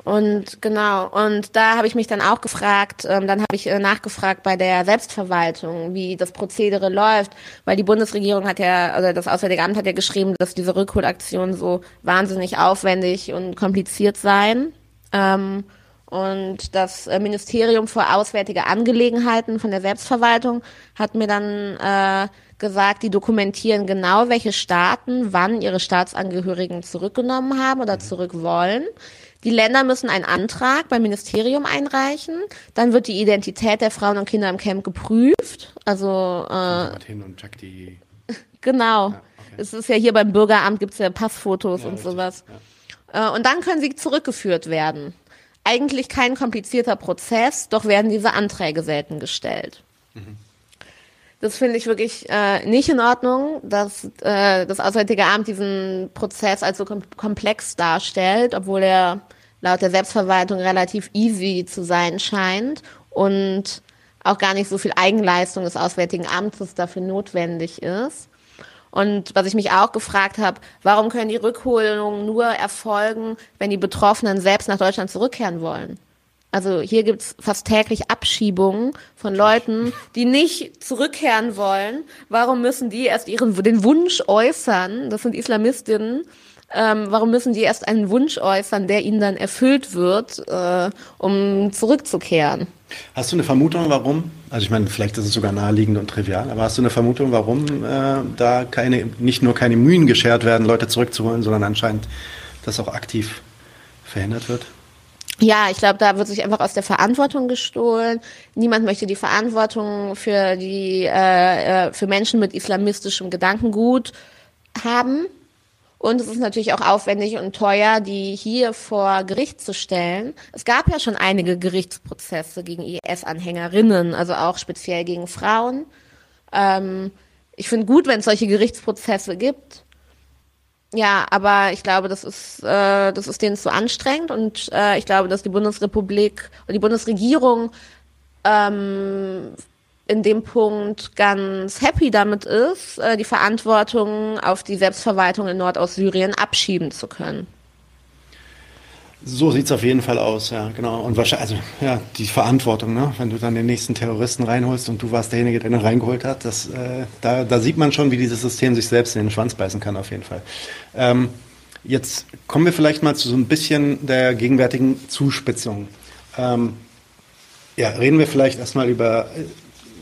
Und genau, und da habe ich mich dann auch gefragt, ähm, dann habe ich äh, nachgefragt bei der Selbstverwaltung, wie das Prozedere läuft, weil die Bundesregierung hat ja, also das Auswärtige Amt hat ja geschrieben, dass diese Rückholaktionen so wahnsinnig aufwendig und kompliziert seien. Ähm, und das äh, Ministerium für Auswärtige Angelegenheiten von der Selbstverwaltung hat mir dann äh, gesagt, die dokumentieren genau, welche Staaten wann ihre Staatsangehörigen zurückgenommen haben oder zurück wollen. Die Länder müssen einen Antrag beim Ministerium einreichen. Dann wird die Identität der Frauen und Kinder im Camp geprüft. Also äh, hin und check die. Genau. Ja, okay. Es ist ja hier beim Bürgeramt gibt es ja Passfotos ja, und richtig. sowas. Ja. Äh, und dann können sie zurückgeführt werden. Eigentlich kein komplizierter Prozess, doch werden diese Anträge selten gestellt. Mhm. Das finde ich wirklich äh, nicht in Ordnung, dass äh, das Auswärtige Amt diesen Prozess als so kom komplex darstellt, obwohl er laut der Selbstverwaltung relativ easy zu sein scheint und auch gar nicht so viel Eigenleistung des Auswärtigen Amtes dafür notwendig ist. Und was ich mich auch gefragt habe, warum können die Rückholungen nur erfolgen, wenn die Betroffenen selbst nach Deutschland zurückkehren wollen? Also hier gibt's fast täglich Abschiebungen von Leuten, die nicht zurückkehren wollen. Warum müssen die erst ihren den Wunsch äußern? Das sind Islamistinnen. Ähm, warum müssen die erst einen Wunsch äußern, der ihnen dann erfüllt wird, äh, um zurückzukehren? Hast du eine Vermutung, warum? Also ich meine, vielleicht ist es sogar naheliegend und trivial, aber hast du eine Vermutung, warum äh, da keine, nicht nur keine Mühen geschert werden, Leute zurückzuholen, sondern anscheinend das auch aktiv verhindert wird? Ja, ich glaube, da wird sich einfach aus der Verantwortung gestohlen. Niemand möchte die Verantwortung für die äh, äh für Menschen mit islamistischem Gedankengut haben. Und es ist natürlich auch aufwendig und teuer, die hier vor Gericht zu stellen. Es gab ja schon einige Gerichtsprozesse gegen IS-Anhängerinnen, also auch speziell gegen Frauen. Ähm, ich finde gut, wenn es solche Gerichtsprozesse gibt. Ja, aber ich glaube, das ist, äh, das ist denen zu anstrengend und äh, ich glaube, dass die Bundesrepublik und die Bundesregierung ähm, in dem Punkt ganz happy damit ist, äh, die Verantwortung auf die Selbstverwaltung in Nordostsyrien abschieben zu können. So sieht es auf jeden Fall aus, ja, genau. Und wahrscheinlich, also ja, die Verantwortung, ne? wenn du dann den nächsten Terroristen reinholst und du warst derjenige, der ihn reingeholt hat, das, äh, da, da sieht man schon, wie dieses System sich selbst in den Schwanz beißen kann, auf jeden Fall. Ähm, jetzt kommen wir vielleicht mal zu so ein bisschen der gegenwärtigen Zuspitzung. Ähm, ja, reden wir vielleicht erstmal über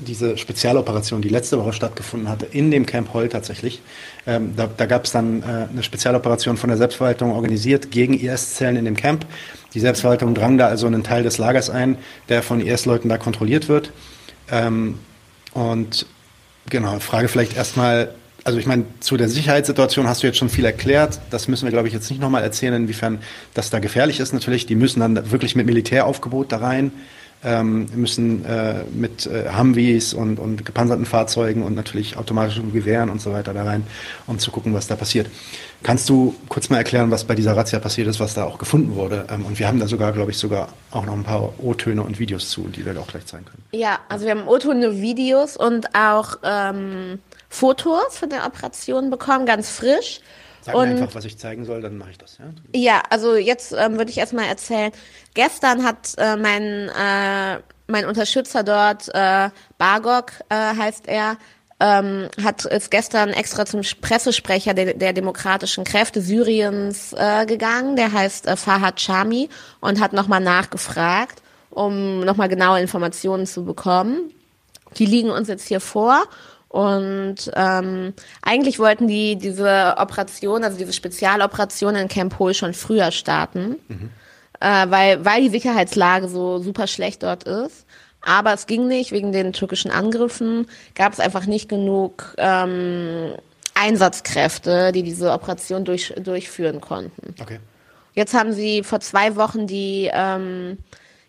diese Spezialoperation, die letzte Woche stattgefunden hatte, in dem Camp Heul tatsächlich. Ähm, da da gab es dann äh, eine Spezialoperation von der Selbstverwaltung organisiert gegen IS-Zellen in dem Camp. Die Selbstverwaltung drang da also einen Teil des Lagers ein, der von IS-Leuten da kontrolliert wird. Ähm, und genau, Frage vielleicht erstmal, also ich meine, zu der Sicherheitssituation hast du jetzt schon viel erklärt. Das müssen wir, glaube ich, jetzt nicht nochmal erzählen, inwiefern das da gefährlich ist natürlich. Die müssen dann wirklich mit Militäraufgebot da rein ähm, müssen äh, mit äh, Humvees und, und gepanzerten Fahrzeugen und natürlich automatischen Gewehren und so weiter da rein, um zu gucken, was da passiert. Kannst du kurz mal erklären, was bei dieser Razzia passiert ist, was da auch gefunden wurde? Ähm, und wir haben da sogar, glaube ich, sogar auch noch ein paar O-Töne und Videos zu, die wir auch gleich zeigen können. Ja, also wir haben O-Töne, Videos und auch ähm, Fotos von der Operation bekommen, ganz frisch. Sag mir einfach, was ich zeigen soll, dann mache ich das. Ja, ja also jetzt ähm, würde ich erstmal erzählen. Gestern hat äh, mein, äh, mein Unterstützer dort, äh, Bargok äh, heißt er, ähm, hat ist gestern extra zum Pressesprecher der, der demokratischen Kräfte Syriens äh, gegangen. Der heißt äh, Fahad Shami und hat nochmal nachgefragt, um nochmal genaue Informationen zu bekommen. Die liegen uns jetzt hier vor. Und ähm, eigentlich wollten die diese Operation, also diese Spezialoperation in Camp Hol schon früher starten, mhm. äh, weil, weil die Sicherheitslage so super schlecht dort ist. Aber es ging nicht, wegen den türkischen Angriffen gab es einfach nicht genug ähm, Einsatzkräfte, die diese Operation durch, durchführen konnten. Okay. Jetzt haben sie vor zwei Wochen die ähm,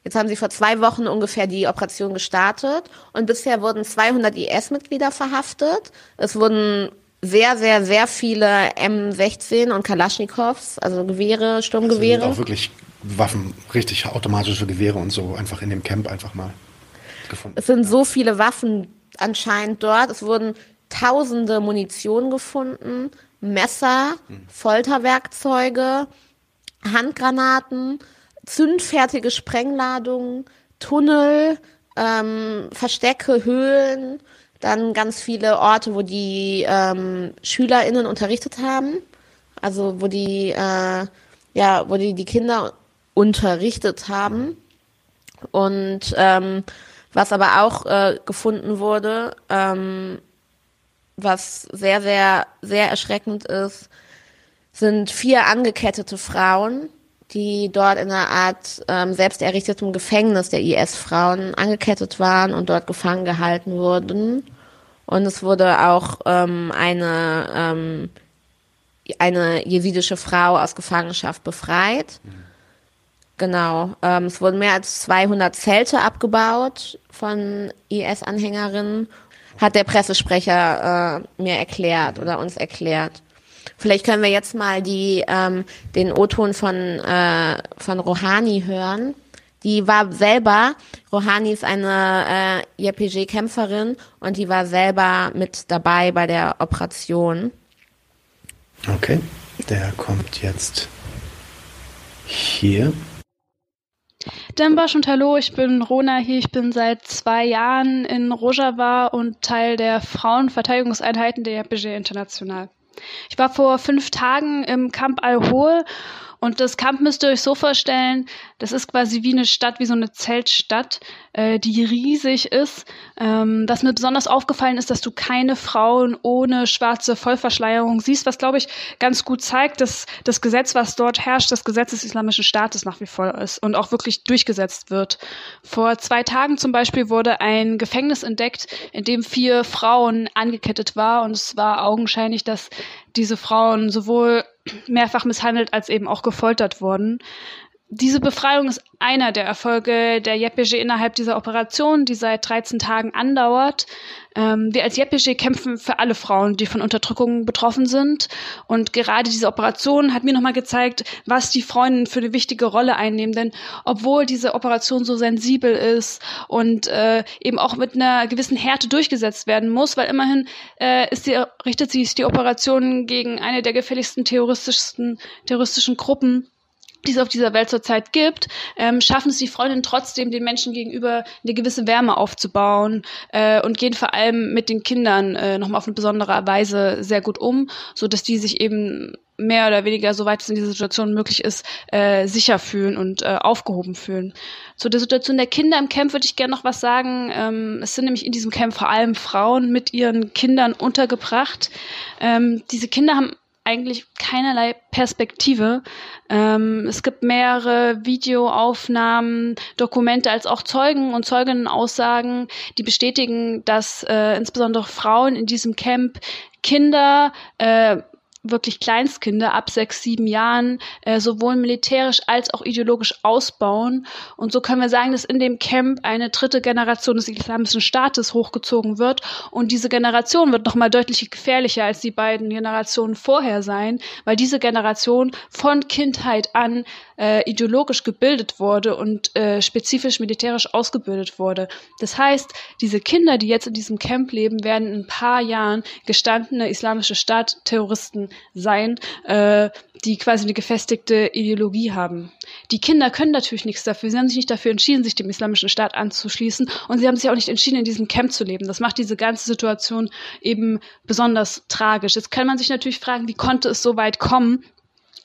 Jetzt haben sie vor zwei Wochen ungefähr die Operation gestartet und bisher wurden 200 IS-Mitglieder verhaftet. Es wurden sehr, sehr, sehr viele M16 und Kalaschnikows, also Gewehre, Sturmgewehre. Also auch wirklich Waffen, richtig automatische Gewehre und so einfach in dem Camp einfach mal gefunden. Es sind so viele Waffen anscheinend dort. Es wurden tausende Munition gefunden, Messer, hm. Folterwerkzeuge, Handgranaten zündfertige Sprengladungen, Tunnel, ähm, Verstecke, Höhlen, dann ganz viele Orte, wo die ähm, SchülerInnen unterrichtet haben, also wo die, äh, ja, wo die die Kinder unterrichtet haben. Und ähm, was aber auch äh, gefunden wurde, ähm, was sehr, sehr, sehr erschreckend ist, sind vier angekettete Frauen, die dort in einer Art ähm, selbst errichtetem Gefängnis der IS-Frauen angekettet waren und dort gefangen gehalten wurden. Und es wurde auch ähm, eine, ähm, eine jesidische Frau aus Gefangenschaft befreit. Genau. Ähm, es wurden mehr als 200 Zelte abgebaut von IS-Anhängerinnen, hat der Pressesprecher äh, mir erklärt oder uns erklärt. Vielleicht können wir jetzt mal die, ähm, den O-Ton von, äh, von Rohani hören. Die war selber, Rohani ist eine äh, YPG-Kämpferin und die war selber mit dabei bei der Operation. Okay, der kommt jetzt hier. Dembosch und hallo, ich bin Rona hier. Ich bin seit zwei Jahren in Rojava und Teil der Frauenverteidigungseinheiten der JPG International. Ich war vor fünf Tagen im Camp Al-Hol und das Camp müsst ihr euch so vorstellen, das ist quasi wie eine Stadt, wie so eine Zeltstadt, äh, die riesig ist. Ähm, was mir besonders aufgefallen ist, dass du keine Frauen ohne schwarze Vollverschleierung siehst, was glaube ich ganz gut zeigt, dass das Gesetz, was dort herrscht, das Gesetz des Islamischen Staates nach wie vor ist und auch wirklich durchgesetzt wird. Vor zwei Tagen zum Beispiel wurde ein Gefängnis entdeckt, in dem vier Frauen angekettet war und es war augenscheinlich, dass diese Frauen sowohl mehrfach misshandelt als eben auch gefoltert wurden. Diese Befreiung ist einer der Erfolge der JPG innerhalb dieser Operation, die seit 13 Tagen andauert. Ähm, wir als JPG kämpfen für alle Frauen, die von Unterdrückung betroffen sind. Und gerade diese Operation hat mir nochmal gezeigt, was die Freundinnen für eine wichtige Rolle einnehmen. Denn obwohl diese Operation so sensibel ist und äh, eben auch mit einer gewissen Härte durchgesetzt werden muss, weil immerhin äh, ist die, richtet sich die Operation gegen eine der gefährlichsten terroristischsten terroristischen Gruppen die es auf dieser Welt zurzeit gibt, ähm, schaffen es die Freundinnen trotzdem, den Menschen gegenüber eine gewisse Wärme aufzubauen äh, und gehen vor allem mit den Kindern äh, nochmal auf eine besondere Weise sehr gut um, so dass die sich eben mehr oder weniger, soweit es in dieser Situation möglich ist, äh, sicher fühlen und äh, aufgehoben fühlen. Zu der Situation der Kinder im Camp würde ich gerne noch was sagen. Ähm, es sind nämlich in diesem Camp vor allem Frauen mit ihren Kindern untergebracht. Ähm, diese Kinder haben eigentlich keinerlei Perspektive. Ähm, es gibt mehrere Videoaufnahmen, Dokumente als auch Zeugen und Zeuginnenaussagen, die bestätigen, dass äh, insbesondere Frauen in diesem Camp Kinder äh, wirklich Kleinstkinder ab sechs, sieben Jahren äh, sowohl militärisch als auch ideologisch ausbauen. Und so können wir sagen, dass in dem Camp eine dritte Generation des islamischen Staates hochgezogen wird. Und diese Generation wird nochmal deutlich gefährlicher als die beiden Generationen vorher sein, weil diese Generation von Kindheit an äh, ideologisch gebildet wurde und äh, spezifisch militärisch ausgebildet wurde. Das heißt, diese Kinder, die jetzt in diesem Camp leben, werden in ein paar Jahren gestandene islamische Staat-Terroristen sein, äh, die quasi eine gefestigte Ideologie haben. Die Kinder können natürlich nichts dafür. Sie haben sich nicht dafür entschieden, sich dem islamischen Staat anzuschließen und sie haben sich auch nicht entschieden, in diesem Camp zu leben. Das macht diese ganze Situation eben besonders tragisch. Jetzt kann man sich natürlich fragen, wie konnte es so weit kommen,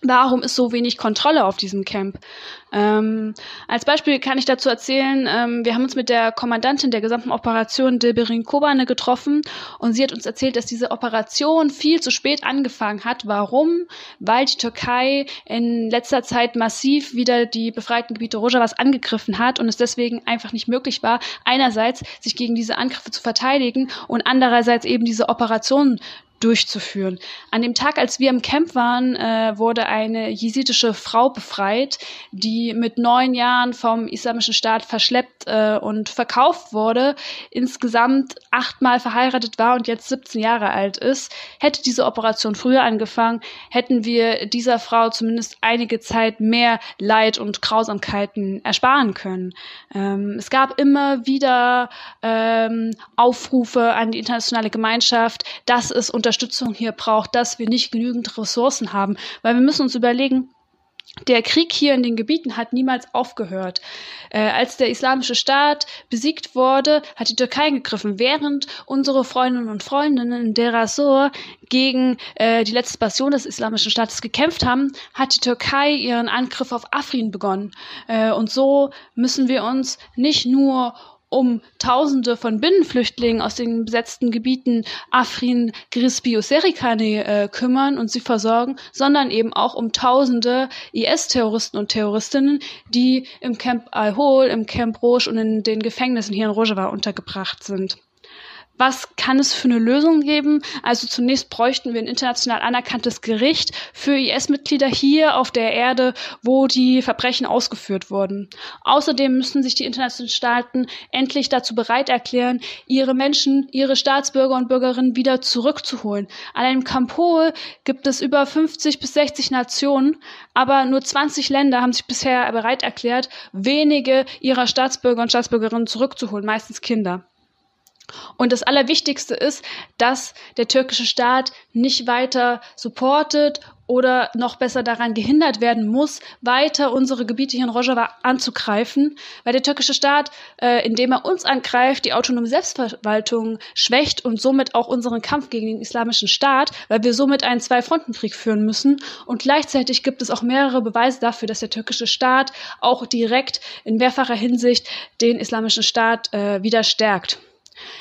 Warum ist so wenig Kontrolle auf diesem Camp? Ähm, als Beispiel kann ich dazu erzählen, ähm, wir haben uns mit der Kommandantin der gesamten Operation Dilberin Kobane getroffen und sie hat uns erzählt, dass diese Operation viel zu spät angefangen hat. Warum? Weil die Türkei in letzter Zeit massiv wieder die befreiten Gebiete Rojavas angegriffen hat und es deswegen einfach nicht möglich war, einerseits sich gegen diese Angriffe zu verteidigen und andererseits eben diese Operation durchzuführen. An dem Tag, als wir im Camp waren, äh, wurde eine jesidische Frau befreit, die mit neun Jahren vom Islamischen Staat verschleppt äh, und verkauft wurde, insgesamt achtmal verheiratet war und jetzt 17 Jahre alt ist. Hätte diese Operation früher angefangen, hätten wir dieser Frau zumindest einige Zeit mehr Leid und Grausamkeiten ersparen können. Ähm, es gab immer wieder ähm, Aufrufe an die internationale Gemeinschaft, dass es unter Unterstützung hier braucht, dass wir nicht genügend Ressourcen haben. Weil wir müssen uns überlegen, der Krieg hier in den Gebieten hat niemals aufgehört. Äh, als der islamische Staat besiegt wurde, hat die Türkei gegriffen, während unsere Freundinnen und Freundinnen in Deir Sor gegen äh, die letzte Passion des islamischen Staates gekämpft haben, hat die Türkei ihren Angriff auf Afrin begonnen. Äh, und so müssen wir uns nicht nur um Tausende von Binnenflüchtlingen aus den besetzten Gebieten Afrin, Grisbi, Serikane äh, kümmern und sie versorgen, sondern eben auch um Tausende IS-Terroristen und Terroristinnen, die im Camp Al-Hol, im Camp Roche und in den Gefängnissen hier in Rojava untergebracht sind was kann es für eine Lösung geben? Also zunächst bräuchten wir ein international anerkanntes Gericht für IS-Mitglieder hier auf der Erde, wo die Verbrechen ausgeführt wurden. Außerdem müssen sich die internationalen Staaten endlich dazu bereit erklären, ihre Menschen, ihre Staatsbürger und Bürgerinnen wieder zurückzuholen. Allein im Kampol gibt es über 50 bis 60 Nationen, aber nur 20 Länder haben sich bisher bereit erklärt, wenige ihrer Staatsbürger und Staatsbürgerinnen zurückzuholen, meistens Kinder. Und das Allerwichtigste ist, dass der türkische Staat nicht weiter supportet oder noch besser daran gehindert werden muss, weiter unsere Gebiete hier in Rojava anzugreifen, weil der türkische Staat, äh, indem er uns angreift, die autonome Selbstverwaltung schwächt und somit auch unseren Kampf gegen den islamischen Staat, weil wir somit einen Zwei-Fronten-Krieg führen müssen. Und gleichzeitig gibt es auch mehrere Beweise dafür, dass der türkische Staat auch direkt in mehrfacher Hinsicht den islamischen Staat äh, wieder stärkt.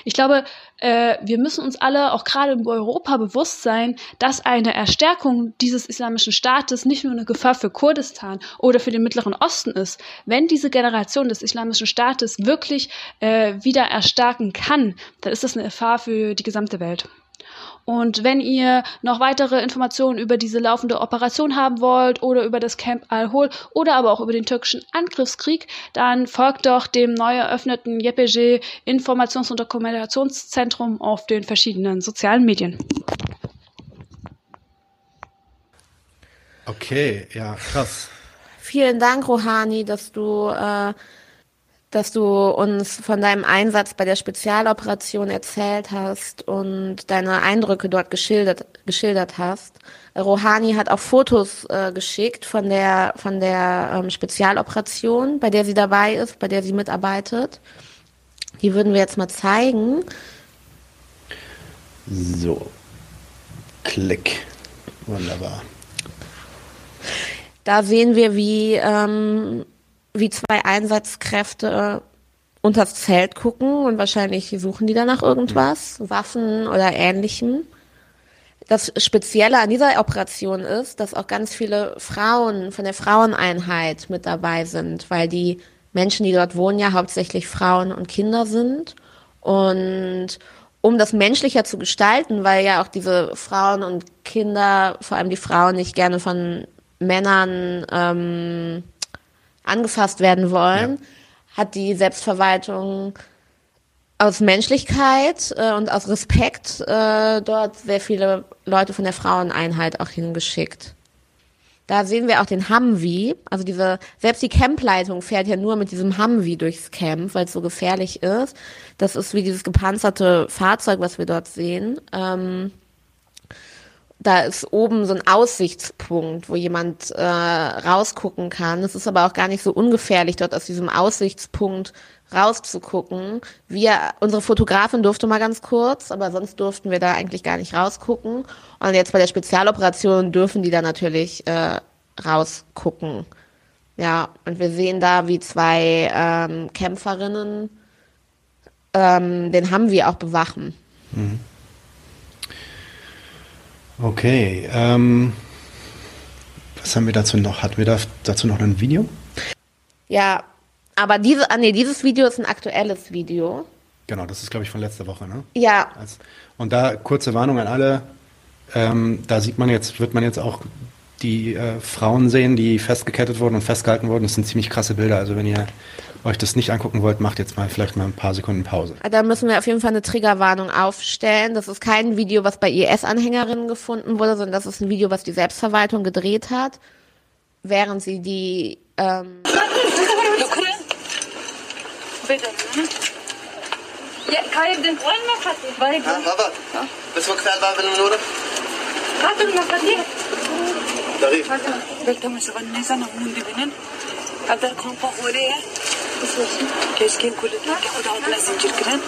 Ich glaube, äh, wir müssen uns alle auch gerade in Europa bewusst sein, dass eine Erstärkung dieses islamischen Staates nicht nur eine Gefahr für Kurdistan oder für den Mittleren Osten ist. Wenn diese Generation des islamischen Staates wirklich äh, wieder erstarken kann, dann ist das eine Gefahr für die gesamte Welt. Und wenn ihr noch weitere Informationen über diese laufende Operation haben wollt oder über das Camp Al-Hol oder aber auch über den türkischen Angriffskrieg, dann folgt doch dem neu eröffneten YPG Informations- und Dokumentationszentrum auf den verschiedenen sozialen Medien. Okay, ja, krass. Vielen Dank, Rohani, dass du äh, dass du uns von deinem Einsatz bei der Spezialoperation erzählt hast und deine Eindrücke dort geschildert, geschildert hast. Rohani hat auch Fotos äh, geschickt von der, von der ähm, Spezialoperation, bei der sie dabei ist, bei der sie mitarbeitet. Die würden wir jetzt mal zeigen. So. Klick. Wunderbar. Da sehen wir, wie ähm, wie zwei Einsatzkräfte unters Zelt gucken und wahrscheinlich suchen die danach irgendwas, Waffen oder ähnlichem. Das Spezielle an dieser Operation ist, dass auch ganz viele Frauen von der Fraueneinheit mit dabei sind, weil die Menschen, die dort wohnen, ja hauptsächlich Frauen und Kinder sind. Und um das menschlicher zu gestalten, weil ja auch diese Frauen und Kinder, vor allem die Frauen, nicht gerne von Männern ähm, angefasst werden wollen, ja. hat die Selbstverwaltung aus Menschlichkeit äh, und aus Respekt äh, dort sehr viele Leute von der Fraueneinheit auch hingeschickt. Da sehen wir auch den Humvee, also diese, selbst die Campleitung fährt ja nur mit diesem Humvee durchs Camp, weil es so gefährlich ist. Das ist wie dieses gepanzerte Fahrzeug, was wir dort sehen. Ähm, da ist oben so ein Aussichtspunkt, wo jemand äh, rausgucken kann. Es ist aber auch gar nicht so ungefährlich, dort aus diesem Aussichtspunkt rauszugucken. Wir, unsere Fotografin durfte mal ganz kurz, aber sonst durften wir da eigentlich gar nicht rausgucken. Und jetzt bei der Spezialoperation dürfen die da natürlich äh, rausgucken. Ja, und wir sehen da, wie zwei ähm, Kämpferinnen ähm, den haben wir auch bewachen. Mhm. Okay, ähm, was haben wir dazu noch? Hatten wir da, dazu noch ein Video? Ja, aber diese, ah nee, dieses Video ist ein aktuelles Video. Genau, das ist glaube ich von letzter Woche, ne? Ja. Und da kurze Warnung an alle, ähm, da sieht man jetzt, wird man jetzt auch die äh, Frauen sehen, die festgekettet wurden und festgehalten wurden. Das sind ziemlich krasse Bilder. Also wenn ihr euch das nicht angucken wollt, macht jetzt mal vielleicht mal ein paar Sekunden Pause. Da müssen wir auf jeden Fall eine Triggerwarnung aufstellen. Das ist kein Video, was bei IS-Anhängerinnen gefunden wurde, sondern das ist ein Video, was die Selbstverwaltung gedreht hat, während sie die ähm كشكين كل كده عضلة زنجير كده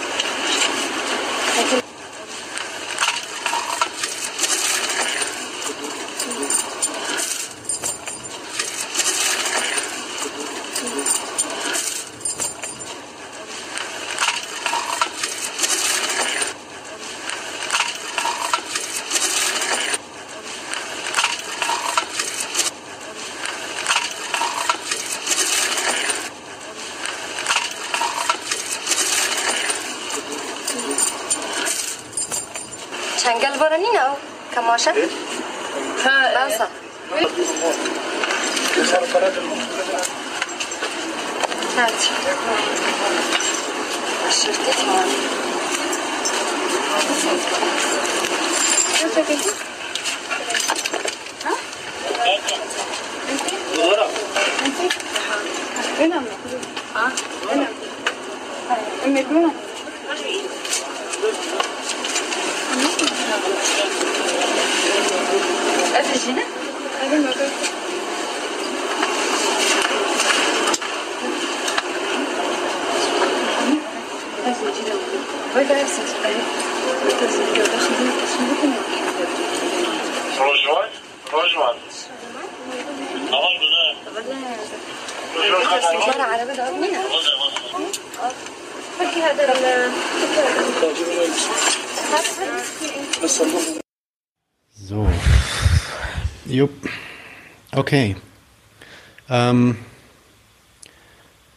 好吃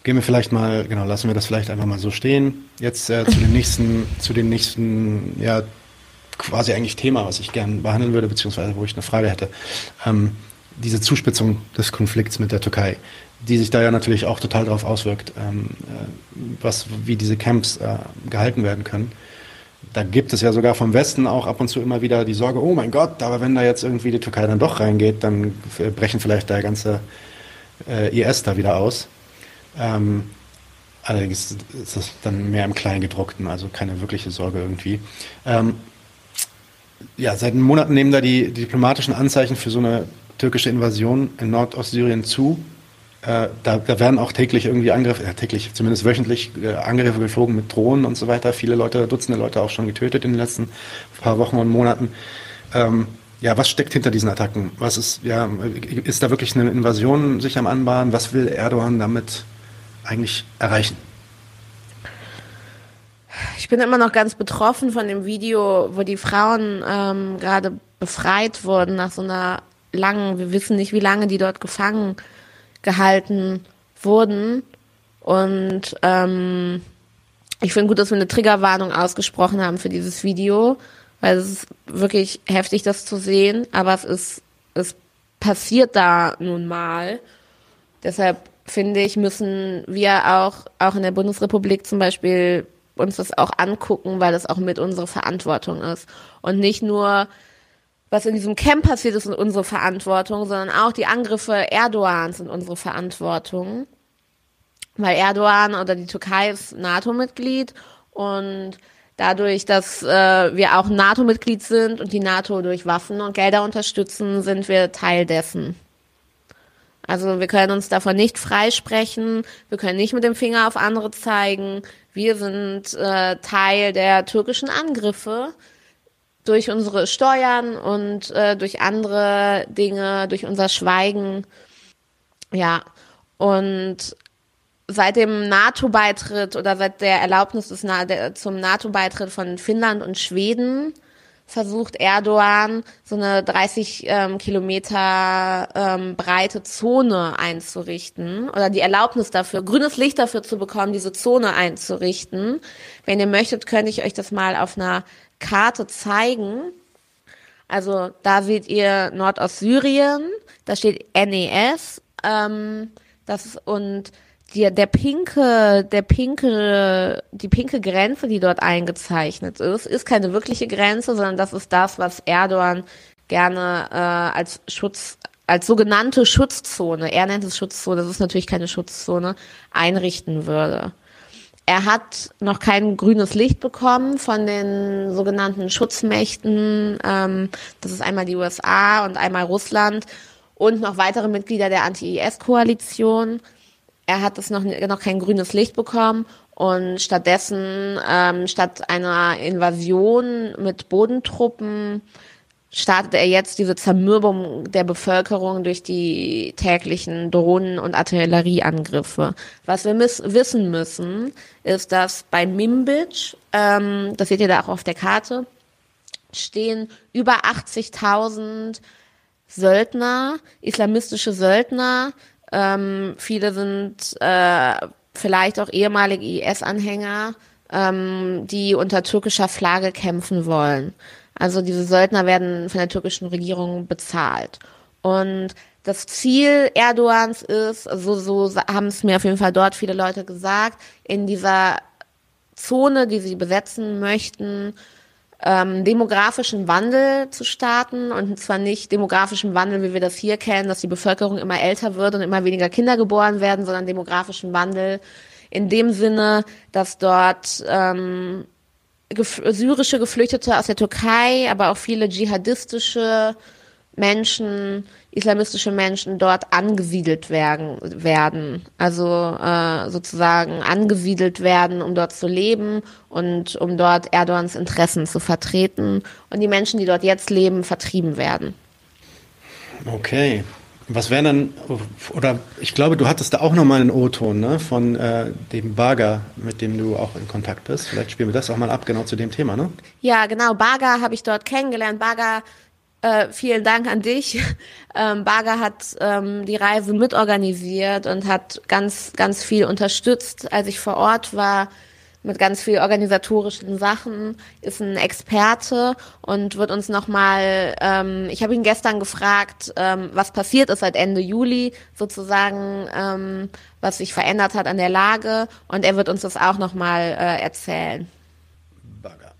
gehen wir vielleicht mal, genau, lassen wir das vielleicht einfach mal so stehen. Jetzt äh, zu dem nächsten, zu dem nächsten, ja, quasi eigentlich Thema, was ich gerne behandeln würde, beziehungsweise wo ich eine Frage hätte. Ähm, diese Zuspitzung des Konflikts mit der Türkei, die sich da ja natürlich auch total darauf auswirkt, ähm, äh, was, wie diese Camps äh, gehalten werden können. Da gibt es ja sogar vom Westen auch ab und zu immer wieder die Sorge, oh mein Gott, aber wenn da jetzt irgendwie die Türkei dann doch reingeht, dann brechen vielleicht der ganze äh, IS da wieder aus. Ähm, allerdings ist das dann mehr im Kleingedruckten, also keine wirkliche Sorge irgendwie. Ähm, ja, seit Monaten nehmen da die, die diplomatischen Anzeichen für so eine türkische Invasion in Nordostsyrien zu. Äh, da, da werden auch täglich irgendwie Angriffe, ja, täglich, zumindest wöchentlich äh, Angriffe geflogen mit Drohnen und so weiter. Viele Leute, Dutzende Leute auch schon getötet in den letzten paar Wochen und Monaten. Ähm, ja, was steckt hinter diesen Attacken? Was ist, ja, ist da wirklich eine Invasion sich am Anbahnen? Was will Erdogan damit eigentlich erreichen? Ich bin immer noch ganz betroffen von dem Video, wo die Frauen ähm, gerade befreit wurden nach so einer langen, wir wissen nicht, wie lange die dort gefangen gehalten wurden. Und ähm, ich finde gut, dass wir eine Triggerwarnung ausgesprochen haben für dieses Video, weil es ist wirklich heftig, das zu sehen. Aber es ist, es passiert da nun mal. Deshalb finde ich, müssen wir auch, auch in der Bundesrepublik zum Beispiel uns das auch angucken, weil das auch mit unsere Verantwortung ist. Und nicht nur, was in diesem Camp passiert ist, ist unsere Verantwortung, sondern auch die Angriffe Erdogans sind unsere Verantwortung. Weil Erdogan oder die Türkei ist NATO-Mitglied und dadurch, dass äh, wir auch NATO-Mitglied sind und die NATO durch Waffen und Gelder unterstützen, sind wir Teil dessen. Also wir können uns davon nicht freisprechen, wir können nicht mit dem Finger auf andere zeigen. Wir sind äh, Teil der türkischen Angriffe durch unsere Steuern und äh, durch andere Dinge, durch unser Schweigen. Ja, und seit dem NATO-Beitritt oder seit der Erlaubnis des Na der, zum NATO-Beitritt von Finnland und Schweden versucht Erdogan so eine 30 ähm, Kilometer ähm, breite Zone einzurichten oder die Erlaubnis dafür, grünes Licht dafür zu bekommen, diese Zone einzurichten. Wenn ihr möchtet, könnte ich euch das mal auf einer Karte zeigen. Also da seht ihr Nordostsyrien, da steht NES, ähm, das und die, der pinke, der pinke, die pinke Grenze, die dort eingezeichnet ist, ist keine wirkliche Grenze, sondern das ist das, was Erdogan gerne äh, als Schutz, als sogenannte Schutzzone, er nennt es Schutzzone, das ist natürlich keine Schutzzone, einrichten würde. Er hat noch kein grünes Licht bekommen von den sogenannten Schutzmächten. Ähm, das ist einmal die USA und einmal Russland und noch weitere Mitglieder der Anti-IS-Koalition. Er hat es noch, noch kein grünes Licht bekommen und stattdessen, ähm, statt einer Invasion mit Bodentruppen, startet er jetzt diese Zermürbung der Bevölkerung durch die täglichen Drohnen- und Artillerieangriffe. Was wir miss wissen müssen, ist, dass bei Mimbic, ähm, das seht ihr da auch auf der Karte, stehen über 80.000 Söldner, islamistische Söldner. Ähm, viele sind äh, vielleicht auch ehemalige IS-Anhänger, ähm, die unter türkischer Flagge kämpfen wollen. Also diese Söldner werden von der türkischen Regierung bezahlt. Und das Ziel Erdogans ist, so, so haben es mir auf jeden Fall dort viele Leute gesagt, in dieser Zone, die sie besetzen möchten, ähm, demografischen Wandel zu starten und zwar nicht demografischen Wandel, wie wir das hier kennen, dass die Bevölkerung immer älter wird und immer weniger Kinder geboren werden, sondern demografischen Wandel in dem Sinne, dass dort ähm, gef syrische Geflüchtete aus der Türkei, aber auch viele dschihadistische Menschen, islamistische Menschen dort angesiedelt werden, werden. Also äh, sozusagen angesiedelt werden, um dort zu leben und um dort Erdogans Interessen zu vertreten und die Menschen, die dort jetzt leben, vertrieben werden. Okay. Was wäre dann, oder ich glaube, du hattest da auch nochmal einen O-Ton ne, von äh, dem Baga, mit dem du auch in Kontakt bist. Vielleicht spielen wir das auch mal ab, genau zu dem Thema, ne? Ja, genau. Baga habe ich dort kennengelernt. Baga äh, vielen Dank an dich. Ähm, Baga hat ähm, die Reise mitorganisiert und hat ganz, ganz viel unterstützt, als ich vor Ort war mit ganz viel organisatorischen Sachen, ist ein Experte und wird uns nochmal, ähm, ich habe ihn gestern gefragt, ähm, was passiert ist seit Ende Juli, sozusagen, ähm, was sich verändert hat an der Lage und er wird uns das auch nochmal äh, erzählen. Baga.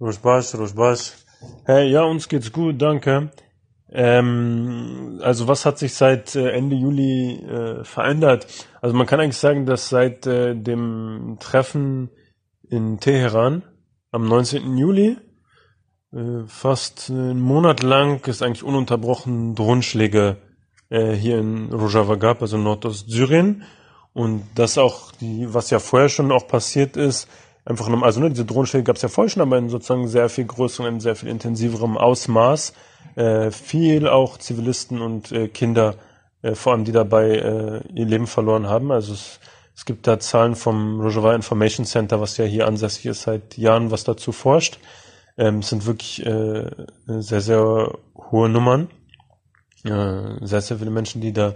Rojbash, Rojbash. Hey, ja, uns geht's gut, danke. Ähm, also was hat sich seit äh, Ende Juli äh, verändert? Also man kann eigentlich sagen, dass seit äh, dem Treffen in Teheran am 19. Juli äh, fast einen Monat lang ist eigentlich ununterbrochen Drohnenschläge äh, hier in Rojava gab, also Nordostsyrien. Und das auch, die, was ja vorher schon auch passiert ist, einfach, also ne, diese Drohnenschläge gab es ja vorher schon, aber in sozusagen sehr viel größerem, in sehr viel intensiverem Ausmaß. Äh, viel auch Zivilisten und äh, Kinder, äh, vor allem die dabei äh, ihr Leben verloren haben. Also es, es gibt da Zahlen vom Rojava Information Center, was ja hier ansässig ist seit Jahren, was dazu forscht. Ähm, es sind wirklich äh, sehr, sehr hohe Nummern. Äh, sehr, sehr viele Menschen, die da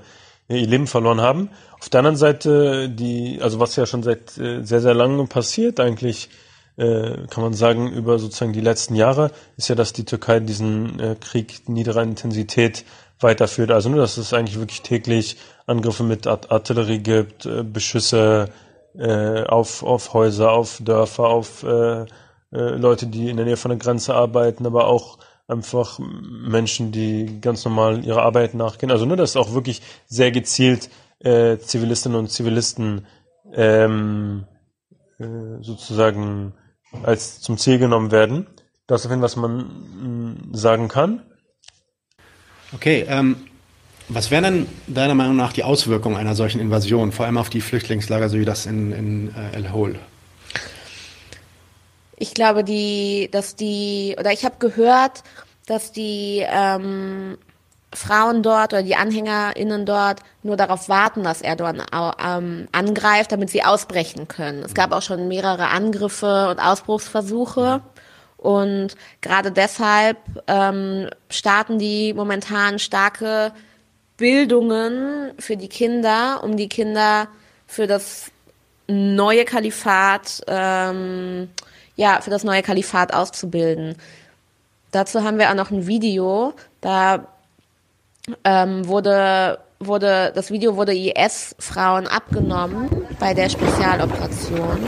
ihr Leben verloren haben. Auf der anderen Seite, die, also was ja schon seit äh, sehr, sehr langem passiert, eigentlich äh, kann man sagen, über sozusagen die letzten Jahre, ist ja, dass die Türkei diesen äh, Krieg niederer Intensität weiterführt. Also nur, dass es eigentlich wirklich täglich Angriffe mit Art Artillerie gibt, Beschüsse auf, auf Häuser, auf Dörfer, auf Leute, die in der Nähe von der Grenze arbeiten, aber auch einfach Menschen, die ganz normal ihrer Arbeit nachgehen. Also ne, dass auch wirklich sehr gezielt äh, Zivilistinnen und Zivilisten ähm, äh, sozusagen als zum Ziel genommen werden. Das ist auf jeden Fall, was man mm, sagen kann. Okay, ähm, was wären denn deiner Meinung nach die Auswirkungen einer solchen Invasion, vor allem auf die Flüchtlingslager, so wie das in, in äh, El Hol? Ich glaube, die, dass die, oder ich habe gehört, dass die ähm, Frauen dort oder die AnhängerInnen dort nur darauf warten, dass Erdogan ähm, angreift, damit sie ausbrechen können. Es gab auch schon mehrere Angriffe und Ausbruchsversuche. Und gerade deshalb ähm, starten die momentan starke Bildungen für die Kinder, um die Kinder für das neue Kalifat ähm, ja, für das neue Kalifat auszubilden. Dazu haben wir auch noch ein Video. Da ähm, wurde, wurde, das Video wurde IS-Frauen abgenommen bei der Spezialoperation.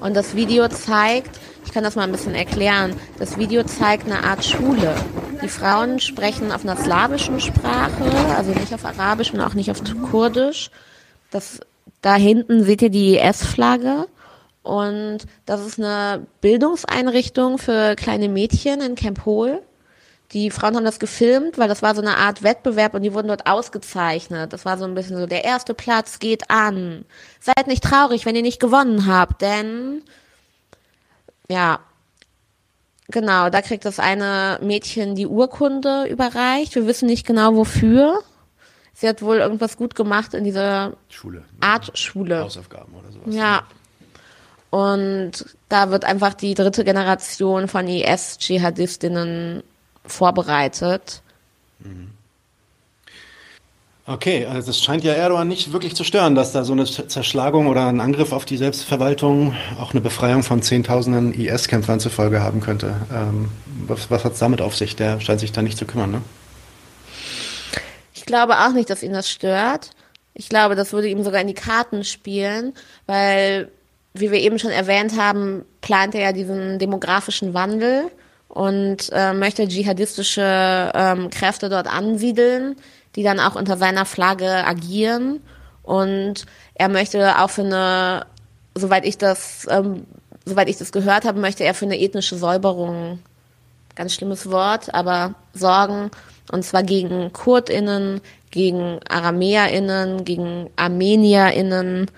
Und das Video zeigt, ich kann das mal ein bisschen erklären, das Video zeigt eine Art Schule. Die Frauen sprechen auf einer slawischen Sprache, also nicht auf Arabisch und auch nicht auf Kurdisch. Das da hinten seht ihr die IS-Flagge. Und das ist eine Bildungseinrichtung für kleine Mädchen in Camp Hol. Die Frauen haben das gefilmt, weil das war so eine Art Wettbewerb und die wurden dort ausgezeichnet. Das war so ein bisschen so, der erste Platz geht an. Seid nicht traurig, wenn ihr nicht gewonnen habt, denn, ja, genau, da kriegt das eine Mädchen die Urkunde überreicht. Wir wissen nicht genau wofür. Sie hat wohl irgendwas gut gemacht in dieser Schule. Art Schule. Hausaufgaben oder sowas. Ja. Und da wird einfach die dritte Generation von IS-Dschihadistinnen vorbereitet. Mhm. Okay, also es scheint ja Erdogan nicht wirklich zu stören, dass da so eine Zerschlagung oder ein Angriff auf die Selbstverwaltung auch eine Befreiung von Zehntausenden IS-Kämpfern zur Folge haben könnte. Ähm, was was hat es damit auf sich? Der scheint sich da nicht zu kümmern, ne? Ich glaube auch nicht, dass ihn das stört. Ich glaube, das würde ihm sogar in die Karten spielen, weil, wie wir eben schon erwähnt haben, plant er ja diesen demografischen Wandel und äh, möchte dschihadistische ähm, Kräfte dort ansiedeln, die dann auch unter seiner Flagge agieren. Und er möchte auch für eine, soweit ich das, ähm, soweit ich das gehört habe, möchte er für eine ethnische Säuberung, ganz schlimmes Wort, aber sorgen. Und zwar gegen KurdInnen, gegen AramäerInnen, gegen ArmenierInnen.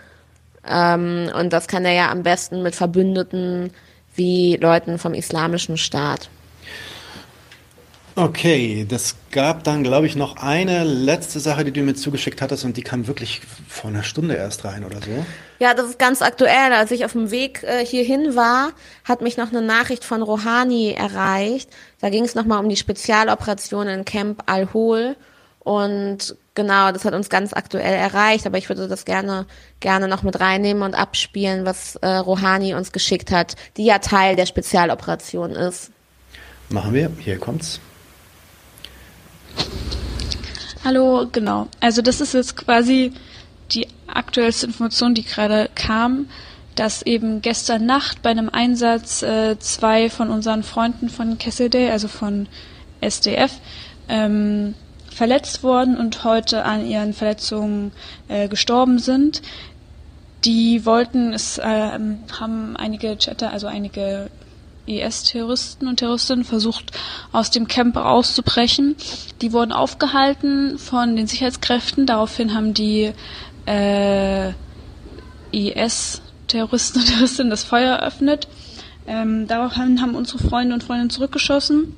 Ähm, und das kann er ja am besten mit Verbündeten wie Leuten vom Islamischen Staat. Okay, das gab dann, glaube ich, noch eine letzte Sache, die du mir zugeschickt hattest und die kam wirklich vor einer Stunde erst rein oder so. Ja, das ist ganz aktuell. Als ich auf dem Weg äh, hierhin war, hat mich noch eine Nachricht von Rouhani erreicht. Da ging es nochmal um die Spezialoperation in Camp Al-Hol. Und genau, das hat uns ganz aktuell erreicht, aber ich würde das gerne, gerne noch mit reinnehmen und abspielen, was äh, Rouhani uns geschickt hat, die ja Teil der Spezialoperation ist. Machen wir, hier kommt's. Hallo, genau. Also das ist jetzt quasi die aktuellste Information, die gerade kam, dass eben gestern Nacht bei einem Einsatz äh, zwei von unseren Freunden von Kesselday, also von SDF, ähm, verletzt worden und heute an ihren Verletzungen äh, gestorben sind. Die wollten, es äh, haben einige Chatter, also einige IS-Terroristen und Terroristinnen versucht, aus dem Camp auszubrechen. Die wurden aufgehalten von den Sicherheitskräften. Daraufhin haben die äh, IS-Terroristen und Terroristinnen das Feuer eröffnet. Ähm, daraufhin haben unsere Freunde und Freundinnen zurückgeschossen,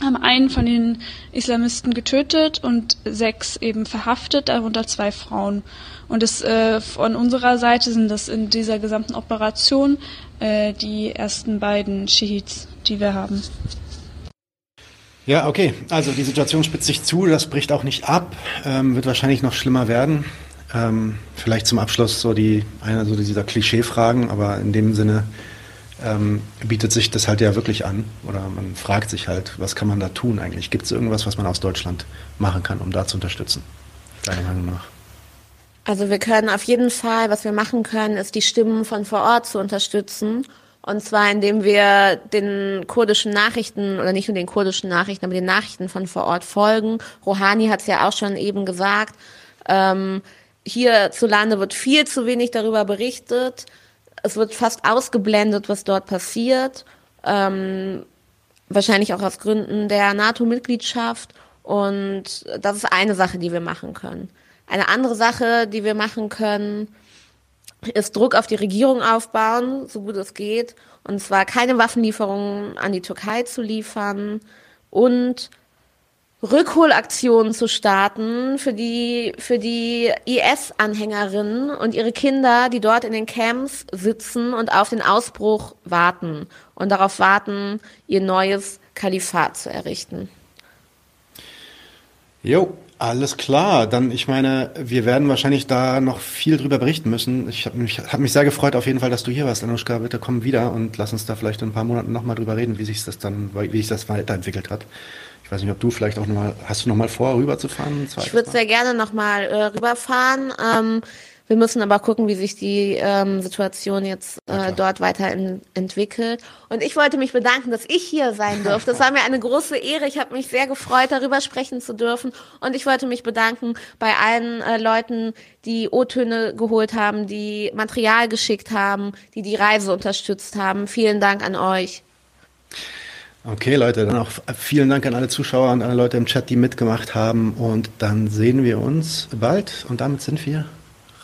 haben einen von den Islamisten getötet und sechs eben verhaftet, darunter zwei Frauen. Und das, äh, von unserer Seite sind das in dieser gesamten Operation äh, die ersten beiden Shahids, die wir haben. Ja, okay. Also die Situation spitzt sich zu, das bricht auch nicht ab, ähm, wird wahrscheinlich noch schlimmer werden. Ähm, vielleicht zum Abschluss so die eine so dieser Klischeefragen, aber in dem Sinne ähm, bietet sich das halt ja wirklich an. Oder man fragt sich halt, was kann man da tun eigentlich? Gibt es irgendwas, was man aus Deutschland machen kann, um da zu unterstützen? Deiner Meinung nach? Also wir können auf jeden Fall, was wir machen können, ist die Stimmen von vor Ort zu unterstützen. Und zwar indem wir den kurdischen Nachrichten oder nicht nur den kurdischen Nachrichten, aber den Nachrichten von vor Ort folgen. Rouhani hat es ja auch schon eben gesagt. Ähm, hierzulande wird viel zu wenig darüber berichtet. Es wird fast ausgeblendet, was dort passiert. Ähm, wahrscheinlich auch aus Gründen der NATO-Mitgliedschaft. Und das ist eine Sache, die wir machen können. Eine andere Sache, die wir machen können, ist Druck auf die Regierung aufbauen, so gut es geht. Und zwar keine Waffenlieferungen an die Türkei zu liefern und Rückholaktionen zu starten für die, für die IS-Anhängerinnen und ihre Kinder, die dort in den Camps sitzen und auf den Ausbruch warten und darauf warten, ihr neues Kalifat zu errichten. Jo, alles klar, dann ich meine, wir werden wahrscheinlich da noch viel drüber berichten müssen. Ich habe mich, hab mich sehr gefreut auf jeden Fall, dass du hier warst, Anushka. Bitte komm wieder und lass uns da vielleicht in ein paar Monaten nochmal drüber reden, wie sich das dann, wie sich das weiterentwickelt hat. Ich weiß nicht, ob du vielleicht auch nochmal, hast du nochmal vor, rüberzufahren? Ich würde sehr gerne nochmal äh, rüberfahren. Ähm, wir müssen aber gucken, wie sich die ähm, Situation jetzt äh, dort weiter in, entwickelt. Und ich wollte mich bedanken, dass ich hier sein durfte. Das war mir eine große Ehre. Ich habe mich sehr gefreut, darüber sprechen zu dürfen. Und ich wollte mich bedanken bei allen äh, Leuten, die O-Töne geholt haben, die Material geschickt haben, die die Reise unterstützt haben. Vielen Dank an euch. Okay, Leute, dann auch vielen Dank an alle Zuschauer und alle Leute im Chat, die mitgemacht haben. Und dann sehen wir uns bald. Und damit sind wir